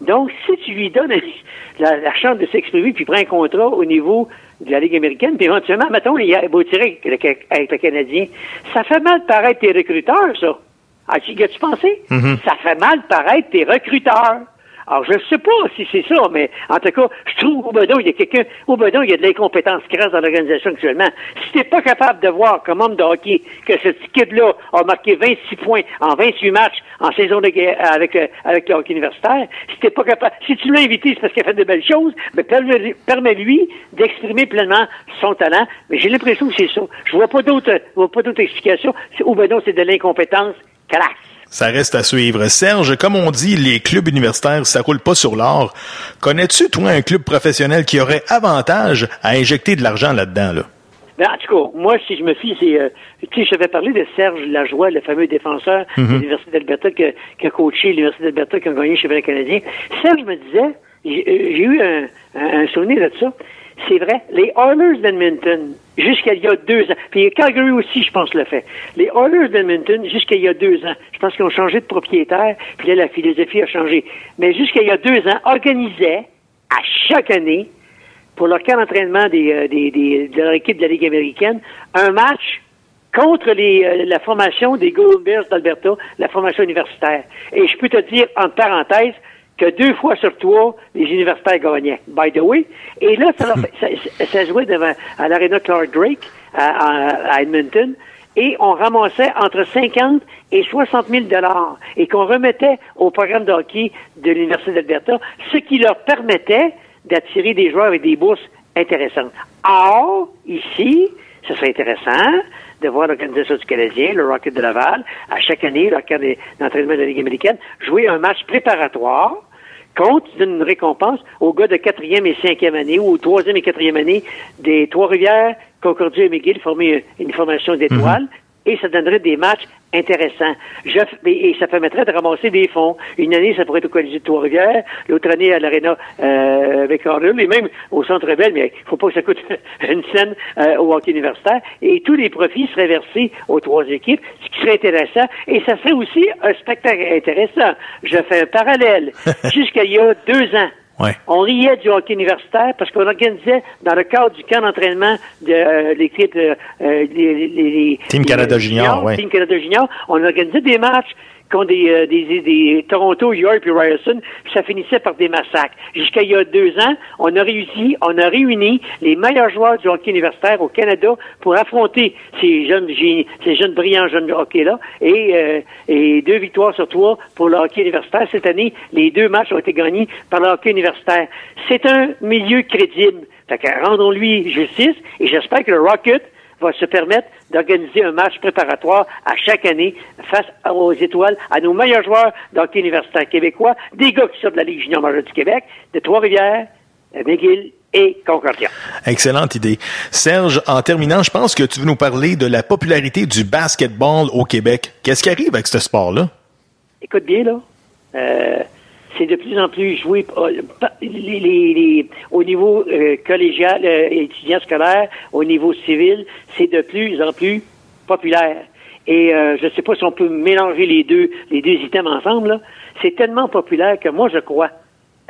Donc, si tu lui donnes la, chance de s'exprimer, puis prends un contrat au niveau de la Ligue américaine, puis éventuellement, mettons, il a beau tirer avec le, Canadien, ça fait mal paraître tes recruteurs, ça. As-tu pensé? Mm-hmm. Ça fait mal paraître tes recruteurs. Alors, je ne sais pas si c'est ça, mais en tout cas, je trouve au Bedon, il y a quelqu'un, au Bedon, il y a de l'incompétence crasse dans l'organisation actuellement. Si t'es pas capable de voir comme homme de hockey que ce kid-là a marqué 26 points en 28 matchs en saison de guerre avec, euh, avec le hockey universitaire, si t'es pas capable, si tu l'as invité, c'est parce qu'il a fait de belles choses, mais permets-lui d'exprimer pleinement son talent. Mais j'ai l'impression que c'est ça. Je vois pas d'autres, vois pas d'autres explications. Au Bedon, c'est de l'incompétence crasse. Ça reste à suivre. Serge, comme on dit, les clubs universitaires, ça roule pas sur l'or. Connais-tu, toi, un club professionnel qui aurait avantage à injecter de l'argent là-dedans, là? Ben, en tout cas, moi, si je me fie, c'est, euh, tu sais, je vais parler de Serge Lajoie, le fameux défenseur de mhm. l'Université d'Alberta qui, a coaché l'Université d'Alberta, qui a gagné chez le Canadien. Serge me disait, j'ai euh, eu un, un, souvenir de ça, c'est vrai, les Oilers d'Edmonton, jusqu'à il y a deux ans, puis Calgary aussi, je pense, le fait. Les Oilers d'Edmonton, jusqu'à il y a deux ans, je pense qu'ils ont changé de propriétaire, puis là, la philosophie a changé. Mais jusqu'à il y a deux ans, organisaient à chaque année, pour leur camp d'entraînement des, euh, des, de leur équipe de la Ligue américaine, un match contre les, euh, la formation des Golden Bears d'Alberta, la formation universitaire. Et je peux te dire, entre parenthèses, que deux fois sur trois, les universitaires gagnaient, by the way. Et là, ça, ça, ça jouait devant, à l'Arena Clark Drake, à, à, Edmonton, et on ramassait entre 50 et 60 000 dollars, et qu'on remettait au programme de hockey de l'Université d'Alberta, ce qui leur permettait d'attirer des joueurs avec des bourses intéressantes. Or, ici, ce serait intéressant de voir l'organisation du Canadien, le Rocket de Laval, à chaque année, le camp d'entraînement de la Ligue américaine, jouer un match préparatoire compte d'une récompense aux gars de quatrième et cinquième année ou troisième et quatrième année des Trois-Rivières, Concordia et McGill former une formation d'étoiles. Mhm et ça donnerait des matchs intéressants. et ça permettrait de ramasser des fonds. Une année, ça pourrait être au Colisée de Trois-Rivières, l'autre année à l'Arena euh, avec Arnold, et même au Centre Bell, mais il faut pas que ça coûte une scène euh, au hockey universitaire. Et tous les profits seraient versés aux trois équipes, ce qui serait intéressant. Et ça serait aussi un spectacle intéressant. Je fais un parallèle. Jusqu'à il y a deux ans, Ouais. On riait du hockey universitaire parce qu'on organisait, dans le cadre du camp d'entraînement de euh, l'équipe euh, euh, les, les- les- Team Canada Junior, ouais. Team Canada Junior, on organisait des matchs contre des, euh, des, des, Toronto, York et Ryerson, puis ça finissait par des massacres. Jusqu'à il y a deux ans, on a réussi, on a réuni les meilleurs joueurs du hockey universitaire au Canada pour affronter ces jeunes ces jeunes brillants jeunes hockey-là, et, euh, et deux victoires sur trois pour le hockey universitaire. Cette année, les deux matchs ont été gagnés par le hockey universitaire. C'est un milieu crédible. Fait rendons-lui justice, et j'espère que le Rocket va se permettre d'organiser un match préparatoire à chaque année face aux étoiles, à nos meilleurs joueurs d'hockey universitaire québécois, des gars qui sortent de la Ligue junior majeure du Québec, de Trois-Rivières, McGill et Concordia. Excellente idée. Serge, en terminant, je pense que tu veux nous parler de la popularité du basketball au Québec. Qu'est-ce qui arrive avec ce sport-là? Écoute bien, là. Euh, c'est de plus en plus joué euh, les- les- les- au niveau euh, collégial, euh, étudiant scolaire, au niveau civil, c'est de plus en plus populaire. Et euh, je ne sais pas si on peut mélanger les deux, les deux items ensemble. C'est tellement populaire que moi, je crois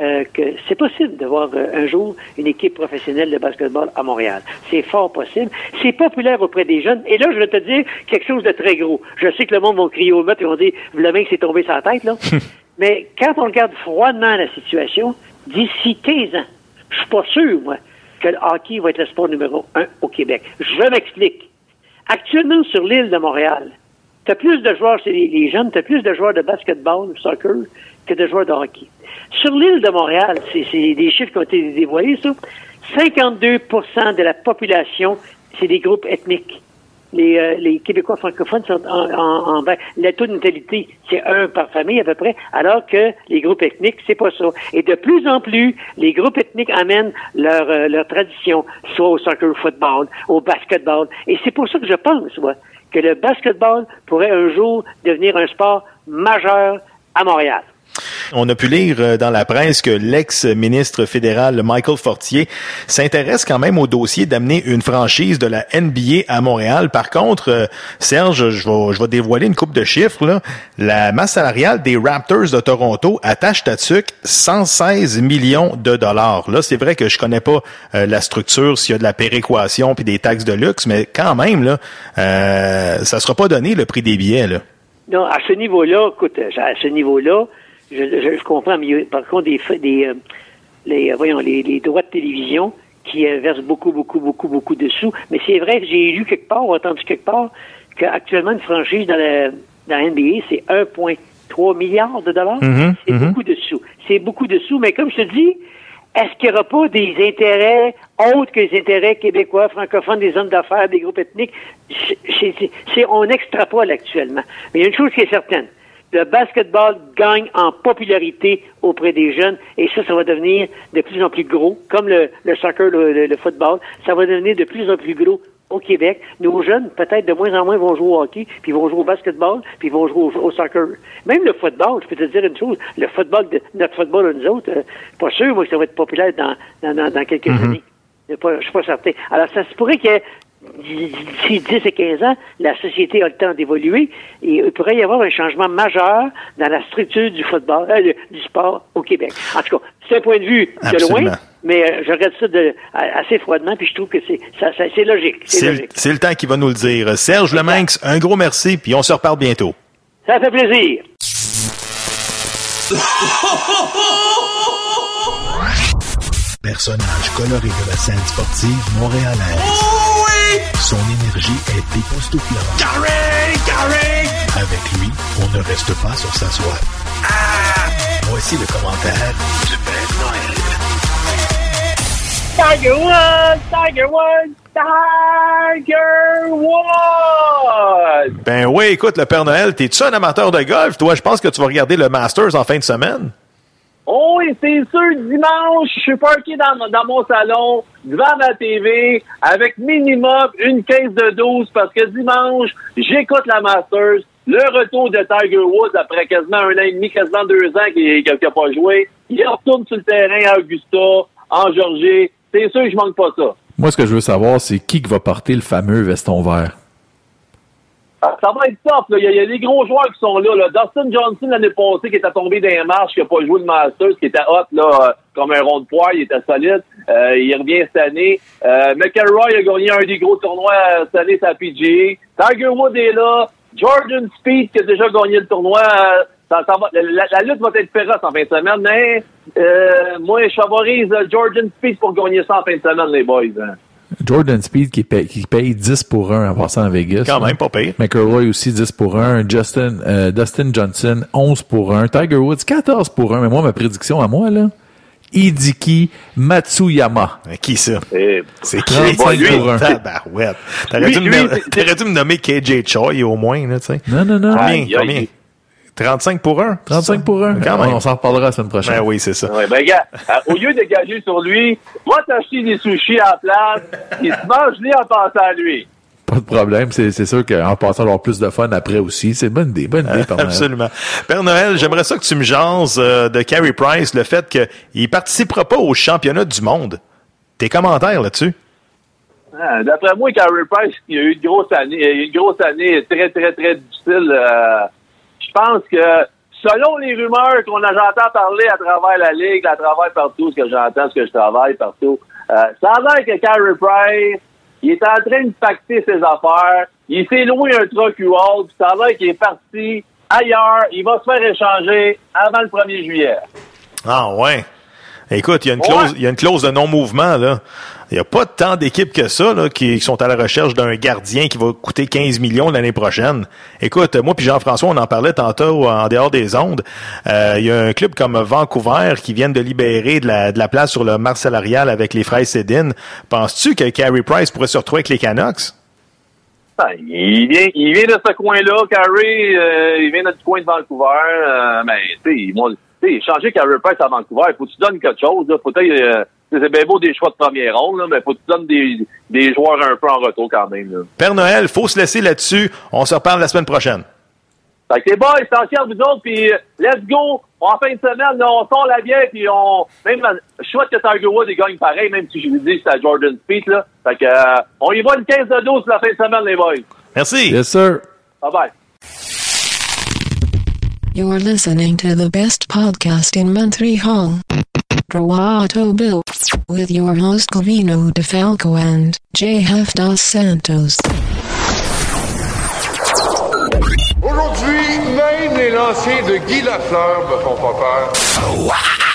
euh, que c'est possible de voir un jour une équipe professionnelle de basketball à Montréal. C'est fort possible. C'est populaire auprès des jeunes. Et là, je vais te dire quelque chose de très gros. Je sais que le monde va crier au meurtre et vont dire, l'avez que c'est tombé la tête, là. Mais quand on regarde froidement la situation, d'ici 15 ans, je suis pas sûr, moi, que le hockey va être le sport numéro un au Québec. Je m'explique. Actuellement, sur l'île de Montréal, tu as plus de joueurs chez les, jeunes, tu as plus de joueurs de basketball, soccer, que de joueurs de hockey. Sur l'île de Montréal, c'est c'est des chiffres qui ont été dévoilés, ça. 52% de la population, c'est des groupes ethniques. Les, euh, les Québécois francophones sont en, en, en. Le taux de natalité, c'est un par famille à peu près, alors que les groupes ethniques, c'est pas ça. Et de plus en plus, les groupes ethniques amènent leur, euh, leur tradition, soit au soccer, football, au basketball. Et c'est pour ça que je pense, moi, que le basketball pourrait un jour devenir un sport majeur à Montréal. On a pu lire euh, dans la presse que l'ex-ministre fédéral Michael Fortier s'intéresse quand même au dossier d'amener une franchise de la NBA à Montréal. Par contre, euh, Serge, je vais, dévoiler une coupe de chiffres. La masse salariale des Raptors de Toronto attache à TSUC 116 millions de dollars. Là, c'est vrai que je connais pas euh, la structure, s'il y a de la péréquation puis des taxes de luxe, mais quand même, là, euh, ça sera pas donné le prix des billets. Non, à ce niveau-là, écoute, à ce niveau-là, je, je, je comprends, mais par contre, des, des euh, les, euh, voyons, les, les droits de télévision qui euh, versent beaucoup, beaucoup, beaucoup, beaucoup de sous. Mais c'est vrai que j'ai lu quelque part, ou entendu quelque part, qu'actuellement, une franchise dans la, dans la NBA, c'est 1,3 milliard de dollars. Mhm, c'est mhm. beaucoup de sous. C'est beaucoup de sous, mais comme je te dis, est-ce qu'il n'y aura pas des intérêts autres que les intérêts québécois, francophones, des hommes d'affaires, des groupes ethniques? On extrapole actuellement. Mais il y a une chose qui est certaine. Le basketball gagne en popularité auprès des jeunes et ça, ça va devenir de plus en plus gros, comme le, le soccer, le, le- le football, ça va devenir de plus en plus gros au Québec. Nos jeunes, peut-être de moins en moins, vont jouer au hockey, puis vont jouer au basketball, puis vont jouer au, au soccer. Même le football, je peux te dire une chose, le football, de, notre football à nous autres, euh, pas sûr, moi, que ça va être populaire dans, dans, dans, dans quelques Mhm. années. Je suis pas- je suis pas certain. Alors, ça se pourrait que d'ici 10 et 15 ans, la société a le temps d'évoluer et il pourrait y avoir un changement majeur dans la structure du football, euh, du sport au Québec. En tout cas, c'est un point de vue de Absolument. loin, mais euh, je regarde ça de, assez froidement, puis je trouve que c'est ça, ça- c'est logique. C'est C'est le, logique. c'est le temps qui va nous le dire. Serge Lemanx, un gros merci, puis on se reparle bientôt. Ça fait plaisir. Personnage coloré de la scène sportive montréalaise. Son énergie est époustouflante. Carré, carré! Avec lui, on ne reste pas sur sa soie. Voici le commentaire du Père Noël. Tiger Woods! Tiger Woods! Tiger Woods! Ben oui, écoute, le Père Noël, t'es-tu un amateur de golf? Toi, je pense que tu vas regarder le Masters en fin de semaine. Oh, oui, c'est sûr, dimanche, je suis parqué dans, mon salon, devant ma TV, avec minimum une caisse de 12, parce que dimanche, j'écoute la Masters, le retour de Tiger Woods après quasiment un an et demi, quasiment deux ans qu'il n'a pas joué. Il retourne sur le terrain à Augusta, en Georgie. C'est sûr je manque pas ça. Moi, ce que je veux savoir, c'est qui va porter le fameux veston vert? Ah, Ça va être top. Il y, y a des gros joueurs qui sont là. là. Dustin Johnson, l'année passée, qui était tombé dans les marches, qui n'a pas joué le Masters, qui était hot là, euh, comme un rond de poire, il était solide. Euh, il revient cette année. Euh, McElroy a gagné un des gros tournois euh, cette année, sa PGA. Tiger Wood est là. Jordan Speed qui a déjà gagné le tournoi. euh, ça- ça va- la, la lutte va être féroce en fin de semaine, mais euh, moi, je favorise Jordan Speed pour gagner ça en fin de semaine, les boys. hein. Jordan Speed qui paye, qui paye 10 pour 1 en passant à Vegas. Quand même, pas pire. McElroy aussi 10 pour 1. Justin, euh, Dustin Johnson 11 pour 1. Tiger Woods 14 pour 1. Mais moi, ma prédiction à moi, là, Hideki Matsuyama. Qui ça? C'est qui? 35 pour 1. Tabarouette. T'aurais Lui- dû, me lui, dû me nommer KJ Choi au moins, là, tu sais. Non, non, non. Combien? Aïe, combien? aïe. 35 pour 1? 35 pour 1. Quand même. On s'en reparlera la semaine prochaine. Ben oui, c'est ça. Ouais, ben, gars, euh, au lieu de gager sur lui, moi, t'acheter des sushis à la place, il se mange lui en pensant à lui. Pas de problème. C'est c'est sûr qu'en passant, avoir plus de fun après aussi. C'est une bonne idée. Bonne idée, Père. Absolument. Père Noël, j'aimerais ça que tu me jases euh, de Carey Price, le fait qu'il participera pas au championnat du monde. Tes commentaires là-dessus? Ah, D'après moi, Carey Price, il a eu une grosse année, il a eu une grosse année très, très, très difficile. euh, je pense que, selon les rumeurs qu'on a, j'entends parler à travers la Ligue, à travers partout, ce que j'entends, ce que je travaille partout, euh, ça a l'air que Carey Price, il est en train de pacter ses affaires. Il s'est loué un truck U-Haul, puis ça a l'air qu'il est parti ailleurs. Il va se faire échanger avant le 1er juillet. Ah ouais. Écoute, il y a une clause, il y a une clause de non-mouvement, là. Il n'y a pas tant d'équipes que ça, là, qui sont à la recherche d'un gardien qui va coûter 15 millions l'année prochaine. Écoute, moi puis Jean-François, on en parlait tantôt en dehors des ondes. Euh, il y a un club comme Vancouver qui vient de libérer de la, de la place sur le marché salarial avec les frères Sedin. Penses-tu que Carey Price pourrait se retrouver avec les Canucks? Ah, il vient, il vient de ce coin-là, Carey. euh, il vient de ce coin de Vancouver. Euh, mais, tu sais, m'ont- tu sais, changer Carey Price à Vancouver, faut que tu donnes quelque chose. Là. Faut que euh, c'est bien beau des choix de première ronde, là, mais faut que tu donnes des, des joueurs un peu en retour quand même. Là. Père Noël, faut se laisser là-dessus. On se reparle la semaine prochaine. Fait que les boys, de vous autres, puis euh, let's go! En fin de semaine, là, on sort la bière, puis on... Même, je souhaite que Tiger Woods gagne pareil, même si je vous dis que c'est à Jordan Speed, là. Fait que, euh, on y va une 15 de 12 la fin de semaine, les boys. Merci. Yes, sir. Bye-bye. You're listening to the best podcast in Montreal. Roato Bill. With your host Covino DeFalco and J.F. Dos Santos. Aujourd'hui, même les lanciers de Guy Lafleur me font pas peur.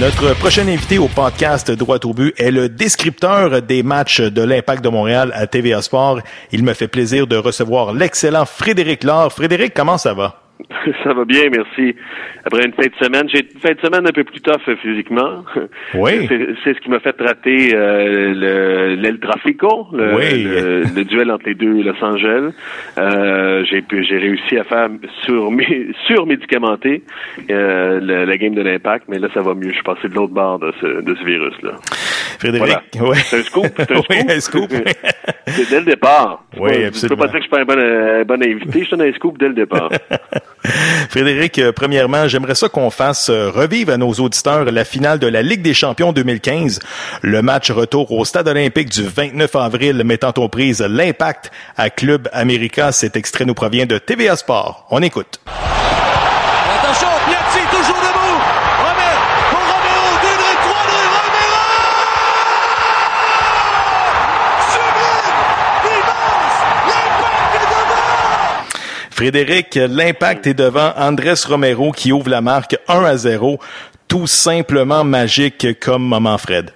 Notre prochain invité au podcast Droit au but est le descripteur des matchs de l'Impact de Montréal à TVA Sport. Il me fait plaisir de recevoir l'excellent Frédéric Laure. Frédéric, comment ça va? Ça va bien, merci. Après une fin de semaine, j'ai une fin de semaine un peu plus tough euh, physiquement. Oui. C'est ce qui m'a fait rater euh, le l'El Trafico, le, Oui. le, le duel entre les deux Los Angeles. Euh, j'ai j'ai réussi à faire sur sur médicamenté euh, le- la game de l'impact, mais là ça va mieux. Je suis passé de l'autre bord de ce de ce virus là. Frédéric, Voilà. ouais. C'est un scoop, c'est un Oui, scoop. un scoop. C'est dès le départ. Oui, pas- Je peux absolument. pas dire que je suis pas un bon, euh, bon invité, je donne un scoop dès le départ. Frédéric, euh, premièrement, j'aimerais ça qu'on fasse euh, revivre à nos auditeurs la finale de la Ligue des champions 2015. Le match retour au stade olympique du 29 avril mettant aux prises l'impact à Club América. Cet extrait nous provient de TVA Sport. On écoute. Attention, Piazzi toujours debout. Romero, pour Romero, deux drives, trois drives, Romero! Sublime! Immense! L'impact est devant! Frédéric, l'impact est devant Andrés Romero qui ouvre la marque 1 à 0. Tout simplement magique comme moment Fred.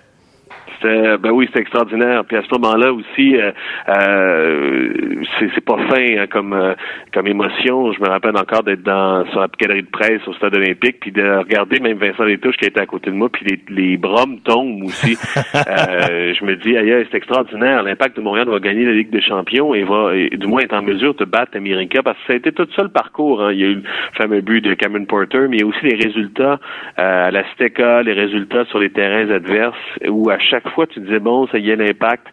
C'était, ben oui, c'était extraordinaire. Puis à ce moment-là aussi, euh, euh, c'est, pas fin hein, comme euh, comme émotion. Je me rappelle encore d'être dans sur la galerie de presse au stade olympique, puis de regarder même Vincent Létouche qui était à côté de moi, puis les, les bras me tombent aussi. Euh, je me dis, aïe, c'est extraordinaire. L'Impact de Montréal va gagner la Ligue des Champions et va, et du moins être en mesure de battre America parce que ça a été tout ça le parcours. hein. Il y a eu le fameux but de Cameron Porter, mais il y a aussi les résultats euh, à la Steca, les résultats sur les terrains adverses, où à chaque fois tu disais bon, ça y est l'impact.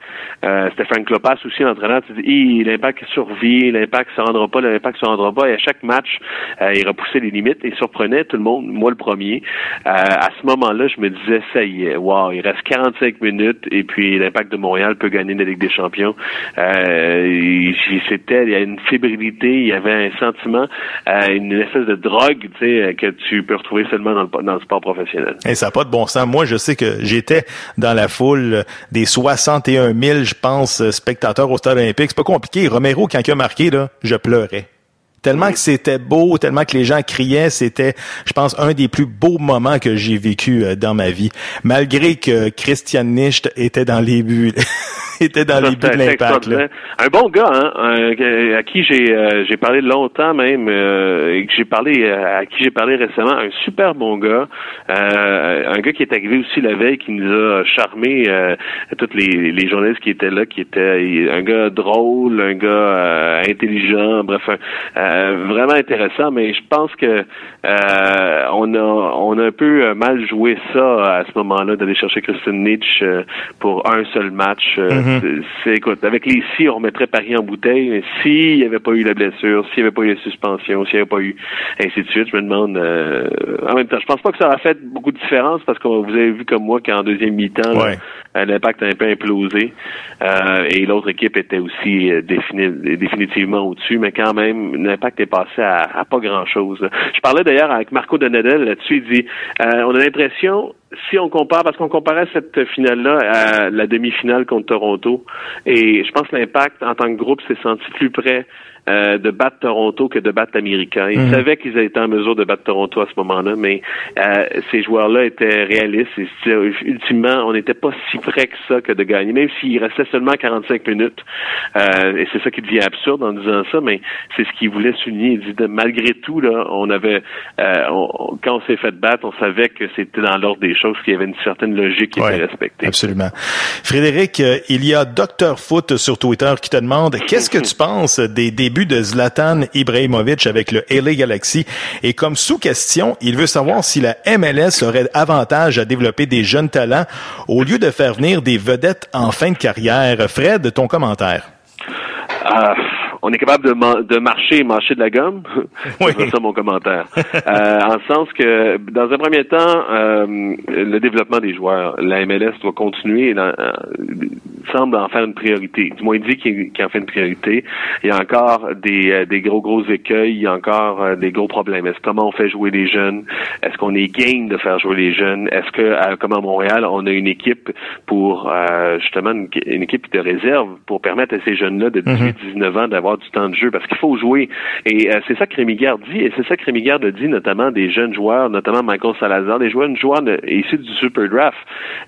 Euh, c'était Frank Lopas aussi l'entraîneur. Tu dis, l'impact survit, l'impact se rendra pas, l'impact se rendra pas. Et à chaque match, euh, il repoussait les limites et surprenait tout le monde, moi le premier. Euh, à ce moment-là, je me disais ça y est, wow, il reste 45 minutes et puis l'impact de Montréal peut gagner la Ligue des Champions. C'était, il y a une fébrilité, il y avait un sentiment, une espèce de drogue, tu sais, que tu peux retrouver seulement dans le, dans le sport professionnel. Et ça n'a pas de bon sens. Moi, je sais que j'étais dans la foule des 61 000, je pense, spectateurs au Stade olympique. C'est pas compliqué. Romero, quand il a marqué, là, je pleurais. Tellement que c'était beau, tellement que les gens criaient, c'était, je pense, un des plus beaux moments que j'ai vécu euh, dans ma vie. Malgré que Christian Nicht était dans les buts. était dans les buts de l'impact. Un bon gars, hein, à qui j'ai euh, j'ai parlé longtemps même, euh, et que j'ai parlé à qui j'ai parlé récemment, un super bon gars, un gars qui est arrivé aussi la veille, qui nous a charmé toutes les, les journalistes qui étaient là, qui était un gars drôle, un gars intelligent, bref, euh, vraiment intéressant, mais je pense que euh, on a on a un peu mal joué ça à ce moment-là d'aller chercher Christine Nietzsche euh, pour un seul match. Mm-hmm. C'est écoute, avec les si on remettrait Paris en bouteille, mais s'il n'y avait pas eu la blessure, s'il n'y avait pas eu la suspension, s'il n'y avait pas eu ainsi de suite, je me demande en même temps, je pense pas que ça aurait fait beaucoup de différence parce que vous avez vu comme moi qu'en deuxième mi-temps, l'impact a un peu implosé. Et l'autre équipe était aussi définitivement au-dessus, mais quand même l'impact est passé à, pas grand-chose. Je parlais d'ailleurs avec Marco Donadel là-dessus, il dit, euh, on a l'impression, si on compare, parce qu'on comparait cette finale-là à la demi-finale contre Toronto, et je pense que l'impact en tant que groupe s'est senti plus près euh, de battre Toronto que de battre l'Américain. Ils mhm. savaient qu'ils étaient en mesure de battre Toronto à ce moment-là, mais euh, ces joueurs-là étaient réalistes et ultimement, on n'était pas si près que ça que de gagner, même s'il restait seulement 45 minutes. Euh, et c'est ça qui devient absurde en disant ça, mais c'est ce qu'il voulait souligner. Il dit, malgré tout, là, on avait, quand on s'est fait battre, on savait que c'était dans l'ordre des choses, qu'il y avait une certaine logique qui était respectée. Absolument. Frédéric, il y a Dr Foot sur Twitter qui te demande, qu'est-ce que tu penses des débuts de Zlatan Ibrahimovic avec le LA Galaxy. Et comme sous-question, il veut savoir si la MLS aurait avantage à développer des jeunes talents au lieu de faire venir des vedettes en fin de carrière. Fred, ton commentaire? Ah, on est capable de, de marcher et marcher de la gomme? Oui. C'est ça mon commentaire. euh, en sens que, dans un premier temps, euh, le développement des joueurs, la MLS doit continuer, euh, semble en faire une priorité. Du moins, il dit qu'il en fait une priorité. Il y a encore des, euh, des gros, gros écueils, il y a encore euh, des gros problèmes. Est-ce comment on fait jouer les jeunes? Est-ce qu'on est game de faire jouer les jeunes? Est-ce que, comme à Montréal, on a une équipe pour, justement, une, équipe de réserve pour permettre à ces jeunes-là de 18-19 mhm. ans d'avoir du temps de jeu parce qu'il faut jouer. Et euh, c'est ça que Rémi Garde dit, et c'est ça que Rémi Garde dit notamment des jeunes joueurs, notamment Michael Salazar, des joueurs, joueurs issus du Super Draft.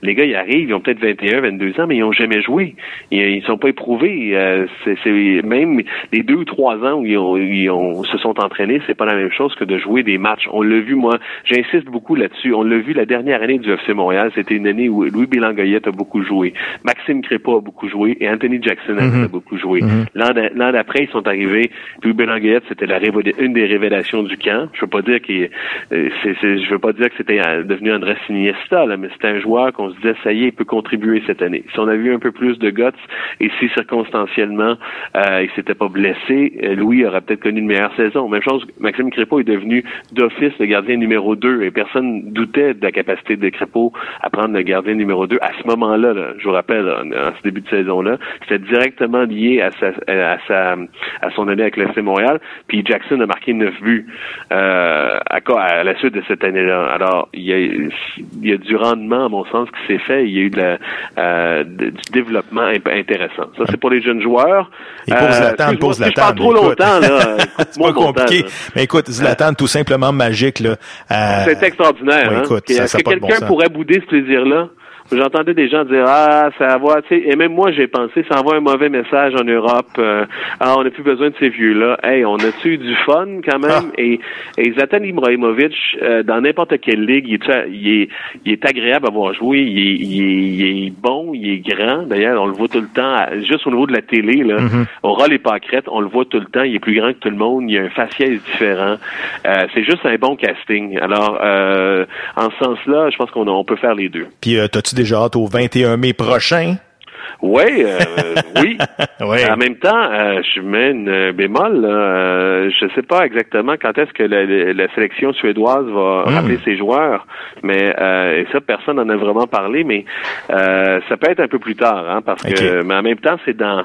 Les gars, ils arrivent, ils ont peut-être 21, 22 ans, mais ils ont jamais joué. Ils, ils sont pas éprouvés. Euh, c'est même les deux ou trois ans où ils, ont, ils ont, se sont entraînés, c'est pas la même chose que de jouer des matchs. On l'a vu, moi, j'insiste beaucoup là-dessus. On l'a vu la dernière année du FC Montréal, c'était une année où Louis Bilangoyette a beaucoup joué, Maxime Crépa a beaucoup joué et Anthony Jackson a mm-hmm. beaucoup joué. Mm-hmm. L'an d'après, ils sont arrivés. Belanguette, c'était la une des révélations du camp. Je veux pas dire qu'il, euh, je veux pas dire que c'était euh, devenu André Iniesta, là, mais c'était un joueur qu'on se disait, ça y est, il peut contribuer cette année. Si on avait eu un peu plus de guts et si circonstanciellement euh, il s'était pas blessé, euh, Louis aurait peut-être connu une meilleure saison. Même chose, Maxime Crépeau est devenu d'office le gardien numéro 2 et personne doutait de la capacité de Crépeau à prendre le gardien numéro 2 à ce moment-là. Là, je vous rappelle, en, ce début de saison-là, c'était directement lié à sa, à sa à son année avec l'FC Montréal. Puis Jackson a marqué neuf buts euh, à, à, la suite de cette année-là. Alors, il y, a, il y a du rendement, à mon sens, qui s'est fait. Il y a eu de la, euh, du développement intéressant. Ça, c'est pour les jeunes joueurs. Et pour euh, Zlatan, pour Zlatan. Je parle trop longtemps, là. c'est pas compliqué. Mais écoute, Zlatan, tout simplement magique, là. Euh, c'est extraordinaire. hein? Est-ce que quelqu'un pourrait bouder ce plaisir-là? J'entendais des gens dire ah ça va, tu sais, et même moi j'ai pensé ça envoie un mauvais message en Europe. Euh, ah on n'a plus besoin de ces vieux là. Hey, on a eu du fun quand même? Ah. Et, et Zlatan Ibrahimovic euh, dans n'importe quelle ligue, il est, il est, il est agréable à voir jouer. Il est, il est, bon, il est grand. D'ailleurs, on le voit tout le temps, juste au niveau de la télé là. Mm-hmm. Aura les pâquerettes, on le voit tout le temps. Il est plus grand que tout le monde. Il a un faciès différent. Euh, c'est juste un bon casting. Alors en ce sens-là, je pense qu'on on peut faire les deux. Puis t'as-tu déjà hâte au 21 mai prochain? Ouais, euh, oui. En même temps, euh, je mets une euh, bémol. Euh, je sais pas exactement quand est-ce que la, la, sélection suédoise va Hmm. rappeler ses joueurs, mais euh, et ça, personne n'en a vraiment parlé. Mais euh, ça peut être un peu plus tard, hein, parce que. Mais en même temps, c'est dans.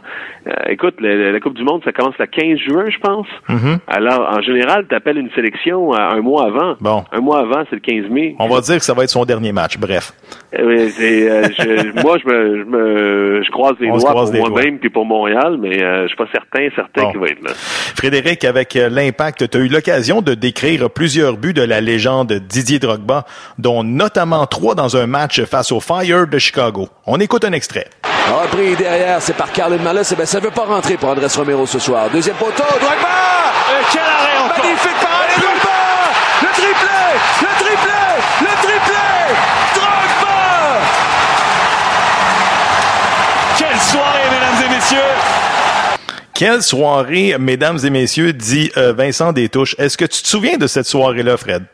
euh, écoute, la, la Coupe du Monde, ça commence le 15 juin, je pense. Mhm. Alors, en général, tu appelles une sélection un mois avant. Bon. Un mois avant, c'est le 15 mai. On va dire que ça va être son dernier match. Bref. Oui, euh, je- moi, je me, je me, je croise les On se doigts croise pour moi-même puis pour Montréal, mais euh, je suis pas certain, certain Bon. qu'il va être là. Frédéric, avec euh, l'impact, tu as eu l'occasion de décrire plusieurs buts de la légende Didier Drogba, dont notamment trois dans un match face au Fire de Chicago. On écoute un extrait. Repris derrière, c'est par Carlin Malus. Eh ben, ça ne veut pas rentrer pour Andrés Romero ce soir. Deuxième poteau, Drogba! quel arrêt encore Magnifique parade de Drogba! Le triplé! Le triplé! Le triplé! Soirée, mesdames et messieurs! Quelle soirée, mesdames et messieurs, dit euh, Vincent Détouche. Est-ce que tu te souviens de cette soirée-là, Fred?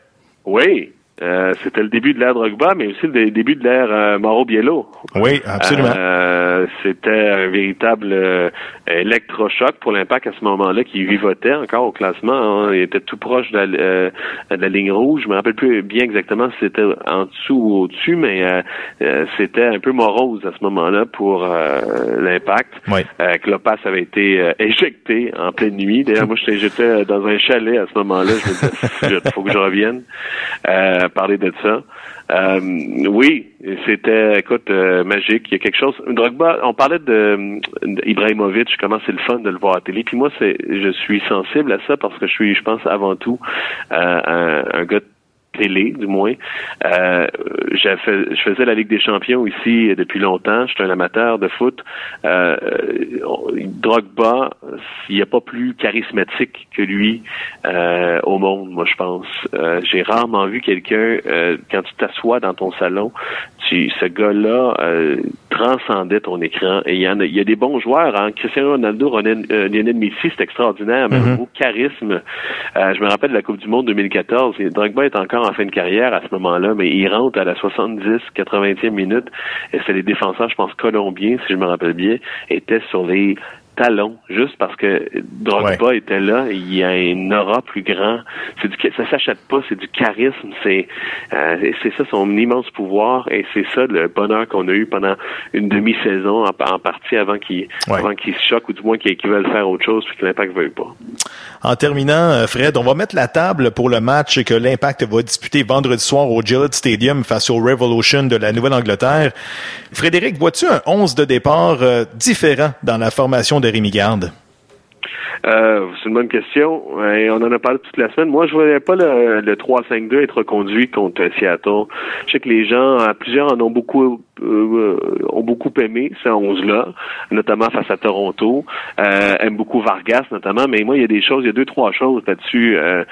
Oui, euh, c'était le début de l'ère Drogba, mais aussi le début de l'ère euh, Mauro Biello. Oui, absolument. Euh, c'était un véritable euh, électrochoc pour l'impact à ce moment-là qui vivotait encore au classement. hein. Il était tout proche de la, euh, de la ligne rouge. Je me rappelle plus bien exactement si c'était en dessous ou au-dessus, mais c'était un peu morose à ce moment-là pour euh, l'impact. Oui. Euh, Klopas avait été euh, éjecté en pleine nuit. D'ailleurs, moi, j'étais j'étais dans un chalet à ce moment-là. Je me disais, il faut que je revienne euh, parler de ça. Euh, oui, c'était, écoute, euh, magique. Il y a quelque chose. On parlait de, de Ibrahimovic, comment c'est le fun de le voir à télé. Puis moi, c'est, je suis sensible à ça parce que je suis, je pense, avant tout euh, un, un gars de télé, du moins. Euh, je faisais la Ligue des Champions ici depuis longtemps. Je suis un amateur de foot. Euh, Drogba, il n'y a pas plus charismatique que lui euh, au monde, moi je pense. Euh, j'ai rarement vu quelqu'un quand tu t'assois dans ton salon, tu, ce gars-là transcendait ton écran. Et il y en a, il y a des bons joueurs. Hein? Cristiano Ronaldo, Lionel Messi, c'est extraordinaire, mais Mhm. au charisme. je me rappelle de la Coupe du Monde 2014. Et Drogba est encore en fin de carrière à ce moment-là, mais il rentre à la 70, 80e minute. Et c'est les défenseurs, je pense, colombiens, si je me rappelle bien, étaient sur les talons, juste parce que Drogba était là, il y a un aura plus grand. C'est du, ça s'achète pas, c'est du charisme, c'est, euh, c'est ça son immense pouvoir et c'est ça le bonheur qu'on a eu pendant une demi-saison en, en partie avant qu'il, avant qu'il se choque ou du moins qu'il, qu'il veuille faire autre chose puis que l'impact veuille pas. En terminant, euh, Fred, on va mettre la table pour le match que l'Impact va disputer vendredi soir au Gillette Stadium face au Revolution de la Nouvelle-Angleterre. Frédéric, vois-tu un 11 de départ euh, différent dans la formation de Rémi Garde? Euh, c'est une bonne question. Et on en a parlé toute la semaine. Moi, je voyais pas le, le 3-5-2 être reconduit contre Seattle. Je sais que les gens, euh, plusieurs en ont beaucoup euh, ont beaucoup aimé ce 11-là, notamment face à Toronto. Euh, aiment beaucoup Vargas, notamment. Mais moi, il y a des choses, il y a deux, trois choses là-dessus. Euh,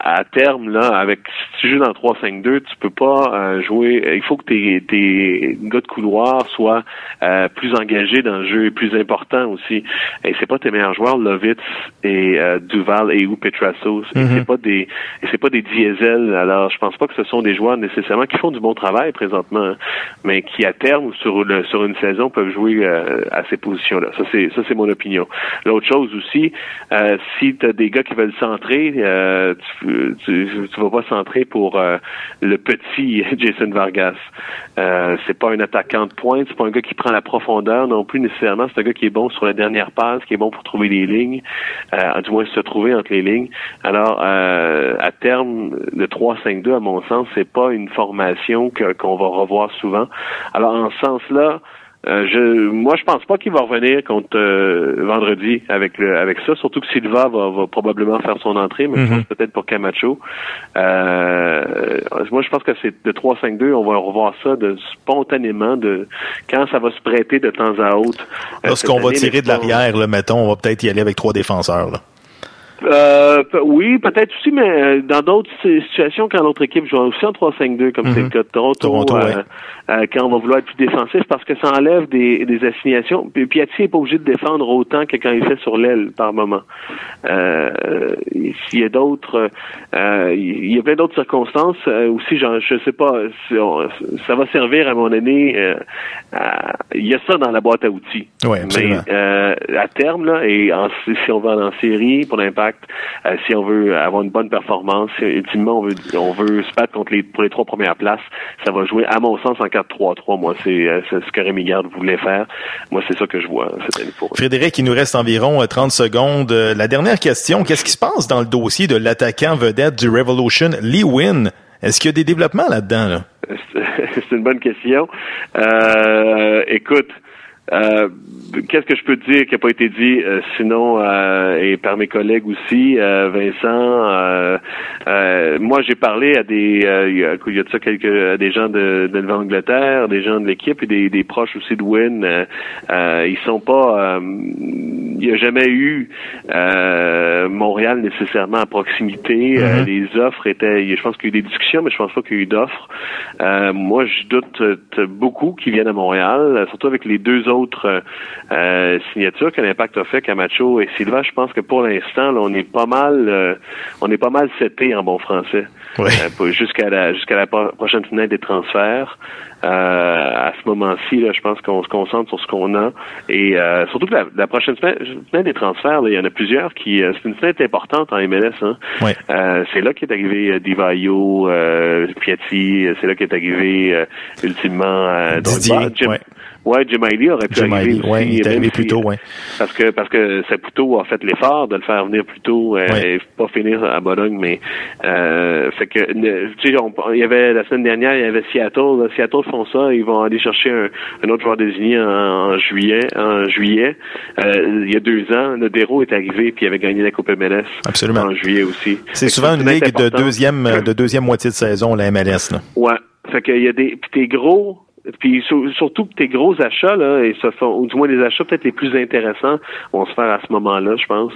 à terme, là, avec si tu joues dans le 3-5-2, tu peux pas euh, jouer. Il faut que tes, tes gars de couloir soient euh, plus engagés dans le jeu et plus importants aussi. Et c'est pas tes meilleurs joueurs, Et euh, Duval et ou Petrasos. Et Mhm. c'est pas des et c'est pas des diesel. Alors, je pense pas que ce sont des joueurs nécessairement qui font du bon travail présentement, hein, mais qui à terme sur le, sur une saison peuvent jouer euh, à ces positions-là. Ça c'est ça c'est mon opinion. L'autre chose aussi, euh, si tu as des gars qui veulent centrer, euh, tu, tu tu vas pas centrer pour le petit Jason Vargas. Euh, c'est pas un attaquant de pointe, c'est pas un gars qui prend la profondeur non plus nécessairement. C'est un gars qui est bon sur la dernière passe, qui est bon pour trouver des lignes, euh, du moins se trouver entre les lignes. Alors euh, à terme, le 3-5-2 à mon sens, c'est pas une formation qu'on va revoir souvent. Alors en ce sens-là, euh, je, moi, je pense pas qu'il va revenir contre euh, vendredi avec le, avec ça. Surtout que Silva va, va probablement faire son entrée, mais je Mhm. pense peut-être pour Camacho. Euh, moi, je pense que c'est de 3-5-2, on va revoir ça de spontanément, de quand ça va se prêter de temps à autre. Euh, Lorsqu'on va tirer de l'arrière, mettons, on va peut-être y aller avec trois défenseurs. Là. Euh, oui, peut-être aussi, mais euh, dans d'autres si- situations, quand l'autre équipe joue aussi en 3-5-2, comme c'est le Mhm. cas de Toronto, Toronto, euh, ouais. euh, quand on va vouloir être plus défensif, parce que ça enlève des, des assignations. Puis Piatti n'est pas obligé de défendre autant que quand il fait sur l'aile par moment. Euh, S'il y a d'autres, euh, il y a plein d'autres circonstances euh, aussi. Genre, je sais pas, si on- ça va servir à mon euh, à- il y a ça dans la boîte à outils. Ouais. Mais euh, à terme, là, et en, si on va en série pour l'impact, euh, si on veut avoir une bonne performance, si, ultimement on veut on veut se battre contre les pour les trois premières places, ça va jouer, à mon sens, en 4-3-3. Moi, c'est euh, c'est ce que Rémi Garde voulait faire. Moi, c'est ça que je vois cette année pour eux. Frédéric, il nous reste environ euh, 30 secondes. Euh, La dernière question, qu'est-ce qui se passe dans le dossier de l'attaquant vedette du Revolution, Lee Wynn? Est-ce qu'il y a des développements là-dedans? Là? c'est une bonne question. Euh, écoute, euh, qu'est-ce que je peux dire qui n'a pas été dit euh, sinon euh, et par mes collègues aussi, euh, Vincent. euh, euh, moi, j'ai parlé à des, euh, il y a, il y a de ça quelques, à des gens de, de Nouvelle-Angleterre, des gens de l'équipe et des, des proches aussi de. Euh, euh, ils sont pas, euh, il n'y a jamais eu euh, Montréal nécessairement à proximité. Euh, Mhm. les offres étaient, je pense qu'il y a eu des discussions, mais je pense pas qu'il y a eu d'offres. Euh, moi, je doute beaucoup qui viennent à Montréal, surtout avec les deux autres euh, euh, signatures que l'Impact a fait, Camacho et Silva. Je pense que pour l'instant, on est pas mal, euh, on est pas mal seté en bon français. Euh, jusqu'à la jusqu'à la pro- prochaine fenêtre des transferts. Euh, à ce moment-ci, je pense qu'on se concentre sur ce qu'on a. Et euh, surtout que la, la prochaine fenêtre, fenêtre des transferts, il y en a plusieurs qui. euh, c'est une fenêtre importante en MLS. Hein. Ouais. Euh, c'est là qu'est arrivé euh, Divayo, euh, Piatti, c'est là qu'est arrivé euh, ultimement euh, Didier, Drogba. Jim, ouais. ouais, Jim Riley aurait pu Jim arriver aussi. ouais, il est arrivé plus tôt, ouais. Parce que parce que Saputo a fait l'effort de le faire venir plus tôt euh, Ouais. et pas finir à Bologne, mais euh, fait que tu sais, on- il y avait la semaine dernière, il y avait Seattle. Seattle font ça, ils vont aller chercher un, un autre joueur désigné en, en juillet. En juillet, Euh, il y a deux ans, Nodero est arrivé puis il avait gagné la Coupe MLS Absolument. en juillet aussi. C'est souvent une ligue de deuxième, de deuxième moitié de saison, la MLS. Là. Ouais. Fait qu'il y a des. Puis tes gros. Puis sur- surtout que tes gros achats, là, et se font, ou du moins les achats peut-être les plus intéressants vont se faire à ce moment-là, je pense.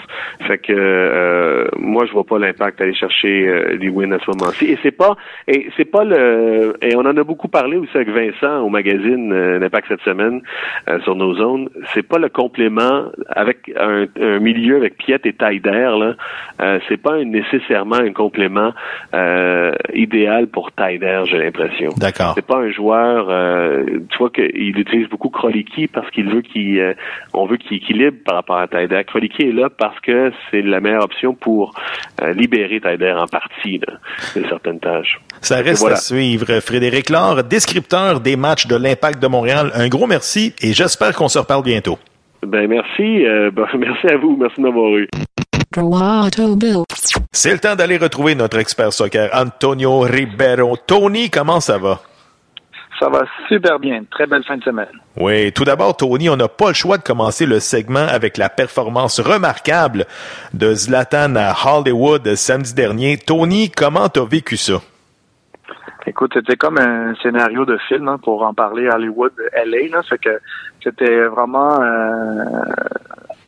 Fait que euh, moi je vois pas l'impact d'aller chercher euh, les wins à ce moment-ci. Et c'est pas et c'est pas le et on en a beaucoup parlé aussi avec Vincent au magazine euh, L'Impact cette semaine euh, sur nos zones. C'est pas le complément avec un, un milieu avec Piet et Taider, là. Euh, c'est pas un- nécessairement un complément euh, idéal pour Taider, j'ai l'impression. D'accord. C'est pas un joueur. Euh, tu vois qu'il utilise beaucoup Kroliki parce qu'il veut qu'il, euh, on veut qu'il équilibre par rapport à Taider. Kroliki est là parce que c'est la meilleure option pour euh, libérer Taider en partie là, de certaines tâches. Ça reste voilà. à suivre. Frédéric Laure, descripteur des matchs de l'Impact de Montréal. Un gros merci et j'espère qu'on se reparle bientôt. Ben merci, euh, ben, merci à vous, merci de m'avoir eu. C'est le temps d'aller retrouver notre expert soccer, Antonio Ribeiro. Tony, comment ça va? Ça va super bien. Très belle fin de semaine. Oui, tout d'abord, Tony, on n'a pas le choix de commencer le segment avec la performance remarquable de Zlatan à Hollywood samedi dernier. Tony, comment t'as vécu ça? Écoute, c'était comme un scénario de film hein, pour en parler à Hollywood, LA. Là, fait que c'était vraiment euh,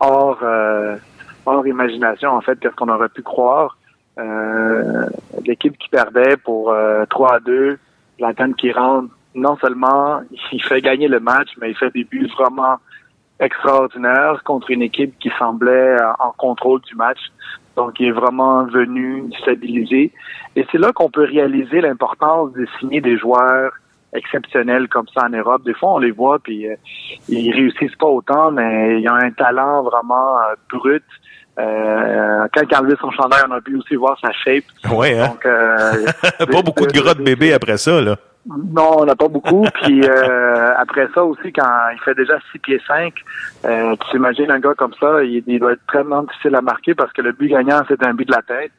hors, euh, hors imagination, en fait, qu'est-ce qu'on aurait pu croire. Euh, L'équipe qui perdait pour euh, 3 à 2, Zlatan qui rentre, non seulement il fait gagner le match, mais il fait des buts vraiment extraordinaires contre une équipe qui semblait euh, en contrôle du match. Donc, il est vraiment venu stabiliser. Et c'est là qu'on peut réaliser l'importance de signer des joueurs exceptionnels comme ça en Europe. Des fois, on les voit, puis euh, ils réussissent pas autant, mais ils ont un talent vraiment euh, brut. Euh, quand il a enlevé son chandail, on a pu aussi voir sa shape. Ouais, hein? Donc, euh, pas beaucoup de gras de bébé après ça, là. non, on n'a pas beaucoup. Puis euh, après ça aussi, quand il fait déjà 6 pieds 5, euh, tu t'imagines un gars comme ça, il, il doit être très difficile à marquer parce que le but gagnant, c'est un but de la tête.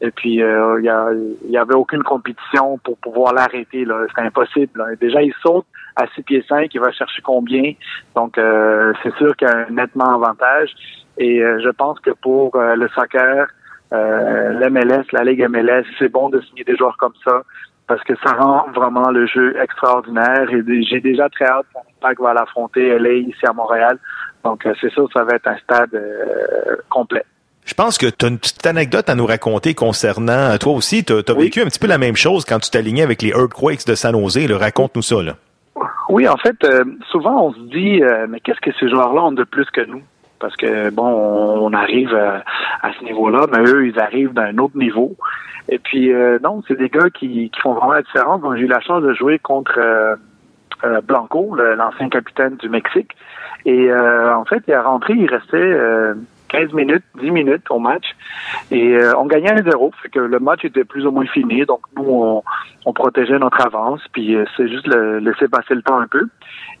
Et puis, euh, il y, a- il y avait aucune compétition pour pouvoir l'arrêter. là. C'était impossible. là. Déjà, il saute à 6 pieds 5, il va chercher combien? Donc, euh, c'est sûr qu'il y a un nettement avantage. Et euh, je pense que pour euh, le soccer, euh, l'MLS, la Ligue MLS, c'est bon de signer des joueurs comme ça parce que ça rend vraiment le jeu extraordinaire et j'ai déjà très hâte quand l'Impact va l'affronter LA ici à Montréal. Donc euh, c'est sûr que ça va être un stade euh, complet. Je pense que tu as une petite anecdote à nous raconter concernant toi aussi. Tu as, vécu un petit peu la même chose quand tu t'alignais avec les Earthquakes de San Jose. Raconte-nous ça. Là. Oui, en fait, euh, souvent on se dit, euh, mais qu'est-ce que ces joueurs-là ont de plus que nous? Parce que, bon, on, arrive à, ce niveau-là, mais eux, ils arrivent d'un autre niveau. Et puis, euh, non, c'est des gars qui, font vraiment la différence. J'ai eu la chance de jouer contre Blanco, l'ancien capitaine du Mexique. Et en fait, il est rentré, il restait 15 minutes, 10 minutes au match. Et euh, on gagnait 1-0. Fait que le match était plus ou moins fini. Donc nous, on, protégeait notre avance. Puis euh, c'est juste laisser passer le temps un peu.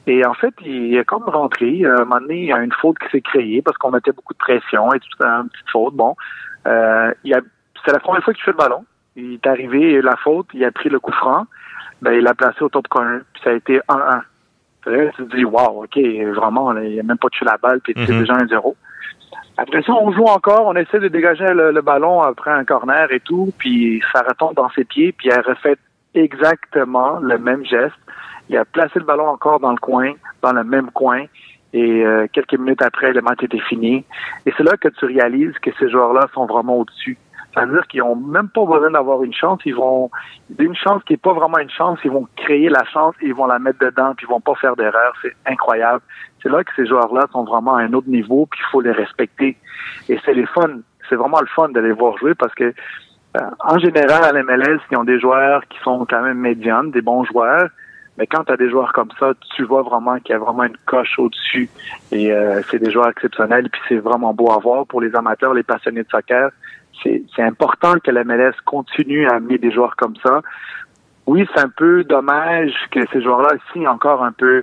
Et en fait, il est comme rentré. À un moment donné, il y a une faute qui s'est créée parce qu'on mettait beaucoup de pression et tout une petite faute. Bon, euh, c'est la première fois qu'il fait le ballon. Il est arrivé, la faute, il a pris le coup franc. Ben, il l'a placé au top corner. Puis ça a été 1-1. Tu te dis, wow, OK, vraiment, il a même pas tué la balle, puis c'est mm-hmm. déjà 1-0. Après ça, on joue encore, on essaie de dégager le, ballon après un corner et tout, puis ça retombe dans ses pieds, puis elle refait exactement le même geste. Il a placé le ballon encore dans le coin, dans le même coin, et euh, quelques minutes après, le match était fini. Et c'est là que tu réalises que ces joueurs-là sont vraiment au-dessus. C'est-à-dire qu'ils ont même pas besoin d'avoir une chance. Ils vont une chance qui est pas vraiment une chance. Ils vont créer la chance et ils vont la mettre dedans. Puis ils vont pas faire d'erreur. C'est incroyable. C'est là que ces joueurs-là sont vraiment à un autre niveau. Puis il faut les respecter. Et c'est les fun. C'est vraiment le fun de les voir jouer parce que euh, en général à l'MLS, ils ont des joueurs qui sont quand même médianes, des bons joueurs. Mais quand tu as des joueurs comme ça, tu vois vraiment qu'il y a vraiment une coche au-dessus. Et euh, c'est des joueurs exceptionnels. Puis c'est vraiment beau à voir pour les amateurs, les passionnés de soccer c'est important que la MLS continue à amener des joueurs comme ça. Oui, c'est un peu dommage que ces joueurs-là signent encore un peu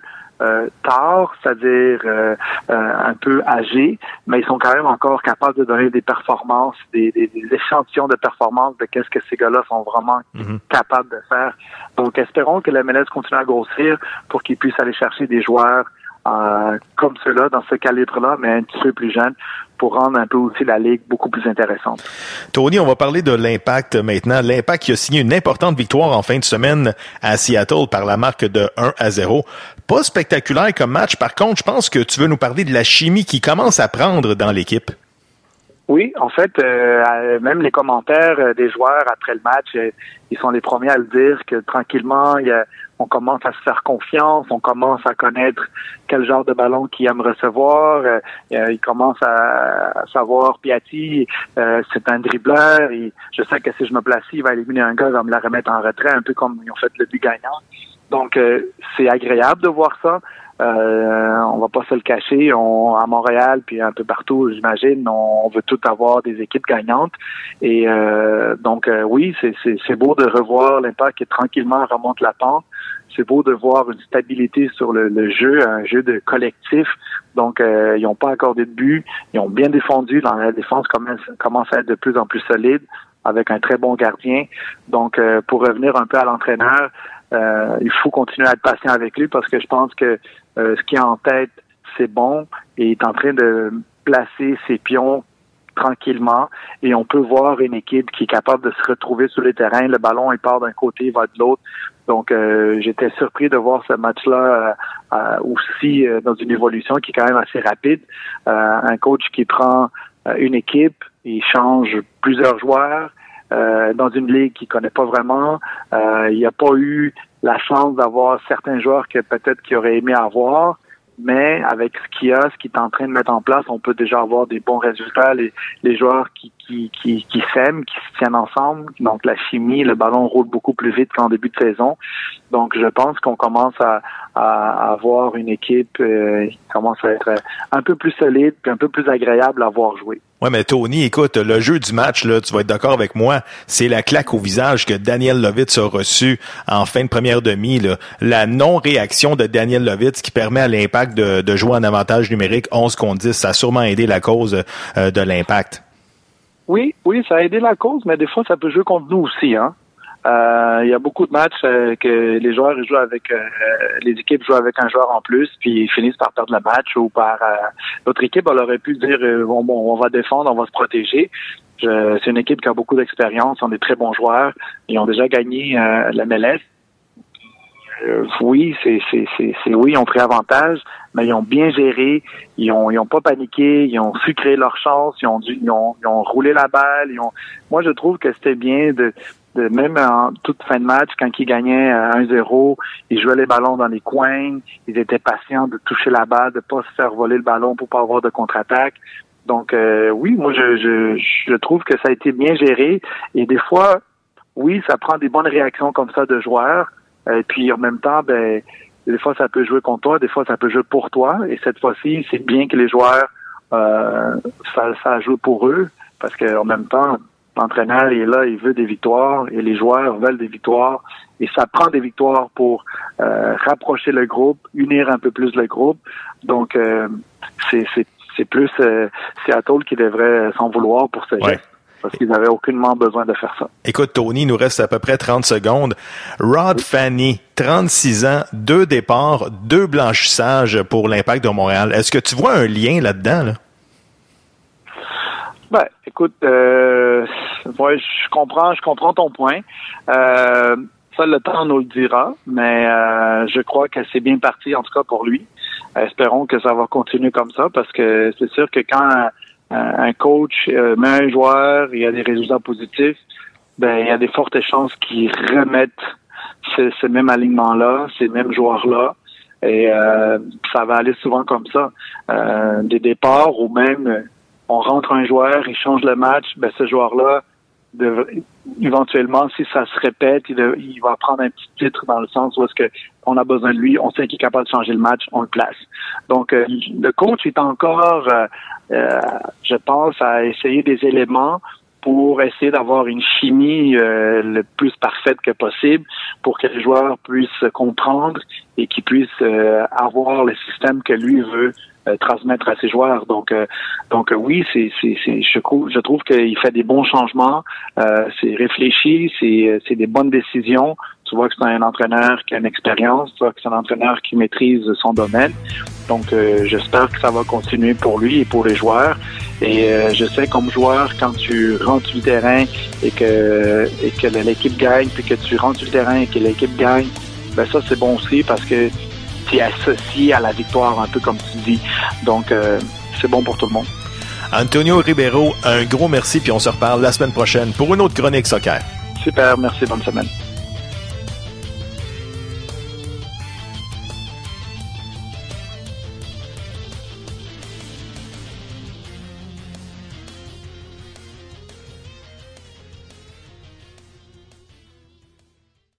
tard, c'est-à-dire euh, euh, un peu âgés, mais ils sont quand même encore capables de donner des performances, des, des, échantillons de performances de qu'est-ce que ces gars-là sont vraiment mhm. capables de faire. Donc, espérons que la MLS continue à grossir pour qu'ils puissent aller chercher des joueurs comme ceux-là, dans ce calibre-là, mais un petit peu plus jeunes, pour rendre un peu aussi la ligue beaucoup plus intéressante. Tony, on va parler de l'impact maintenant. L'impact qui a signé une importante victoire en fin de semaine à Seattle par la marque de 1 à 0. Pas spectaculaire comme match. Par contre, je pense que tu veux nous parler de la chimie qui commence à prendre dans l'équipe. Oui, en fait, euh, même les commentaires euh, des joueurs après le match, euh, ils sont les premiers à le dire que tranquillement, il y a, on commence à se faire confiance, on commence à connaître quel genre de ballon qu'il aime recevoir, euh, euh il commence à, savoir Piatti, euh, c'est un dribbleur, et je sais que si je me place, il va éliminer un gars, il va me la remettre en retrait, un peu comme ils ont fait le but gagnant. Donc euh, c'est agréable de voir ça. Euh, on va pas se le cacher. À Montréal puis un peu partout, j'imagine, on, veut tout avoir des équipes gagnantes. Et euh, donc euh, oui, c'est beau de revoir l'impact qui tranquillement remonte la pente. C'est beau de voir une stabilité sur le, jeu, un jeu de collectif. Donc euh, ils n'ont pas accordé de but, ils ont bien défendu. Dans la défense commence, commence à être de plus en plus solide avec un très bon gardien. Donc pour revenir un peu à l'entraîneur. Il faut continuer à être patient avec lui parce que je pense que euh, ce qui est en tête, c'est bon et est en train de placer ses pions tranquillement et on peut voir une équipe qui est capable de se retrouver sur le terrain. Le ballon, il part d'un côté, il va de l'autre. Donc, euh, j'étais surpris de voir ce match-là aussi dans une évolution qui est quand même assez rapide. un coach qui prend une équipe, il change plusieurs joueurs, euh, dans une ligue qu'il connaît pas vraiment. Euh, il n'a pas eu la chance d'avoir certains joueurs que peut-être qu'il aurait aimé avoir. Mais avec ce qu'il a, ce qu'il est en train de mettre en place, on peut déjà avoir des bons résultats. Les, les joueurs qui, qui, qui, qui s'aiment, qui se tiennent ensemble. Donc la chimie, le ballon roule beaucoup plus vite qu'en début de saison. Donc je pense qu'on commence à, à, avoir une équipe euh, qui commence à être un peu plus solide, puis un peu plus agréable à voir jouer. Ouais, mais Tony, écoute, le jeu du match, là, tu vas être d'accord avec moi, c'est la claque au visage que Daniel Lovitz a reçu en fin de première demi. Là. La non-réaction de Daniel Lovitz qui permet à l'impact de, de, jouer en avantage numérique 11 contre 10, ça a sûrement aidé la cause euh, de l'impact. Oui, oui, ça a aidé la cause, mais des fois, ça peut jouer contre nous aussi. Hein? Euh, il y a beaucoup de matchs euh, que les joueurs jouent avec euh, les équipes jouent avec un joueur en plus, puis ils finissent par perdre le match ou par l'autre équipe, elle aurait pu dire bon, bon, on va défendre, on va se protéger. C'est une équipe qui a beaucoup d'expérience, ont des très bons joueurs, ils ont déjà gagné la MLS. Euh, oui, c'est, c'est, c'est, oui, ils ont pris avantage, mais ils ont bien géré, ils ont, ils ont pas paniqué, ils ont su créer leur chance, ils ont dû, ils ont, ils ont roulé la balle, ils ont. Moi, je trouve que c'était bien de, de même en toute fin de match, quand ils gagnaient euh, 1-0, ils jouaient les ballons dans les coins, ils étaient patients de toucher la balle, de pas se faire voler le ballon pour pas avoir de contre-attaque. Donc euh, oui, moi je, je, je trouve que ça a été bien géré et des fois, oui, ça prend des bonnes réactions comme ça de joueurs. Et puis en même temps, ben des fois ça peut jouer contre toi, des fois ça peut jouer pour toi. Et cette fois-ci, c'est bien que les joueurs euh, ça, ça joue pour eux parce qu'en même temps, l'entraîneur est là, il veut des victoires et les joueurs veulent des victoires. Et ça prend des victoires pour euh, rapprocher le groupe, unir un peu plus le groupe. Donc euh, c'est c'est c'est plus euh, Seattle qui devrait s'en vouloir pour ce geste. Parce qu'ils n'avaient aucunement besoin de faire ça. Écoute, Tony, il nous reste à peu près 30 secondes. Rod Fanny, 36 ans, deux départs, deux blanchissages pour l'impact de Montréal. Est-ce que tu vois un lien là-dedans? Là? Ben, écoute, euh, ouais, je comprends, je comprends ton point. Euh, ça, le temps nous le dira, mais euh, je crois que c'est bien parti, en tout cas pour lui. Espérons que ça va continuer comme ça, parce que c'est sûr que quand un, coach euh, met un joueur, il y a des résultats positifs, ben il y a des fortes chances qu'il remette ce, ce même alignement-là, ces mêmes joueurs-là. Et euh, ça va aller souvent comme ça. Euh, des départs ou même on rentre un joueur, il change le match, ben ce joueur-là, devrait- éventuellement, si ça se répète, il, de- il va prendre un petit titre dans le sens où est-ce que on a besoin de lui, on sait qu'il est capable de changer le match, on le place. Donc, euh, le coach est encore, euh, euh, je pense, à essayer des éléments pour essayer d'avoir une chimie euh, le plus parfaite que possible pour que les joueurs puissent se comprendre et qu'ils puissent euh, avoir le système que lui veut transmettre à ses joueurs. Donc, euh, donc euh, oui, c'est, c'est, c'est, je trouve, qu'il fait des bons changements. Euh, c'est réfléchi, c'est, euh, c'est des bonnes décisions. Tu vois que c'est un entraîneur qui a une expérience, tu vois que c'est un entraîneur qui maîtrise son domaine. Donc, euh, j'espère que ça va continuer pour lui et pour les joueurs. Et euh, je sais comme joueur, quand tu rentres sur le terrain et que et que l'équipe gagne, puis que tu rentres sur le terrain et que l'équipe gagne, ben ça c'est bon aussi parce que es associé à la victoire un peu comme tu dis. Donc euh, c'est bon pour tout le monde. Antonio Ribeiro, un gros merci, puis on se reparle la semaine prochaine pour une autre chronique soccer. Super, merci, bonne semaine.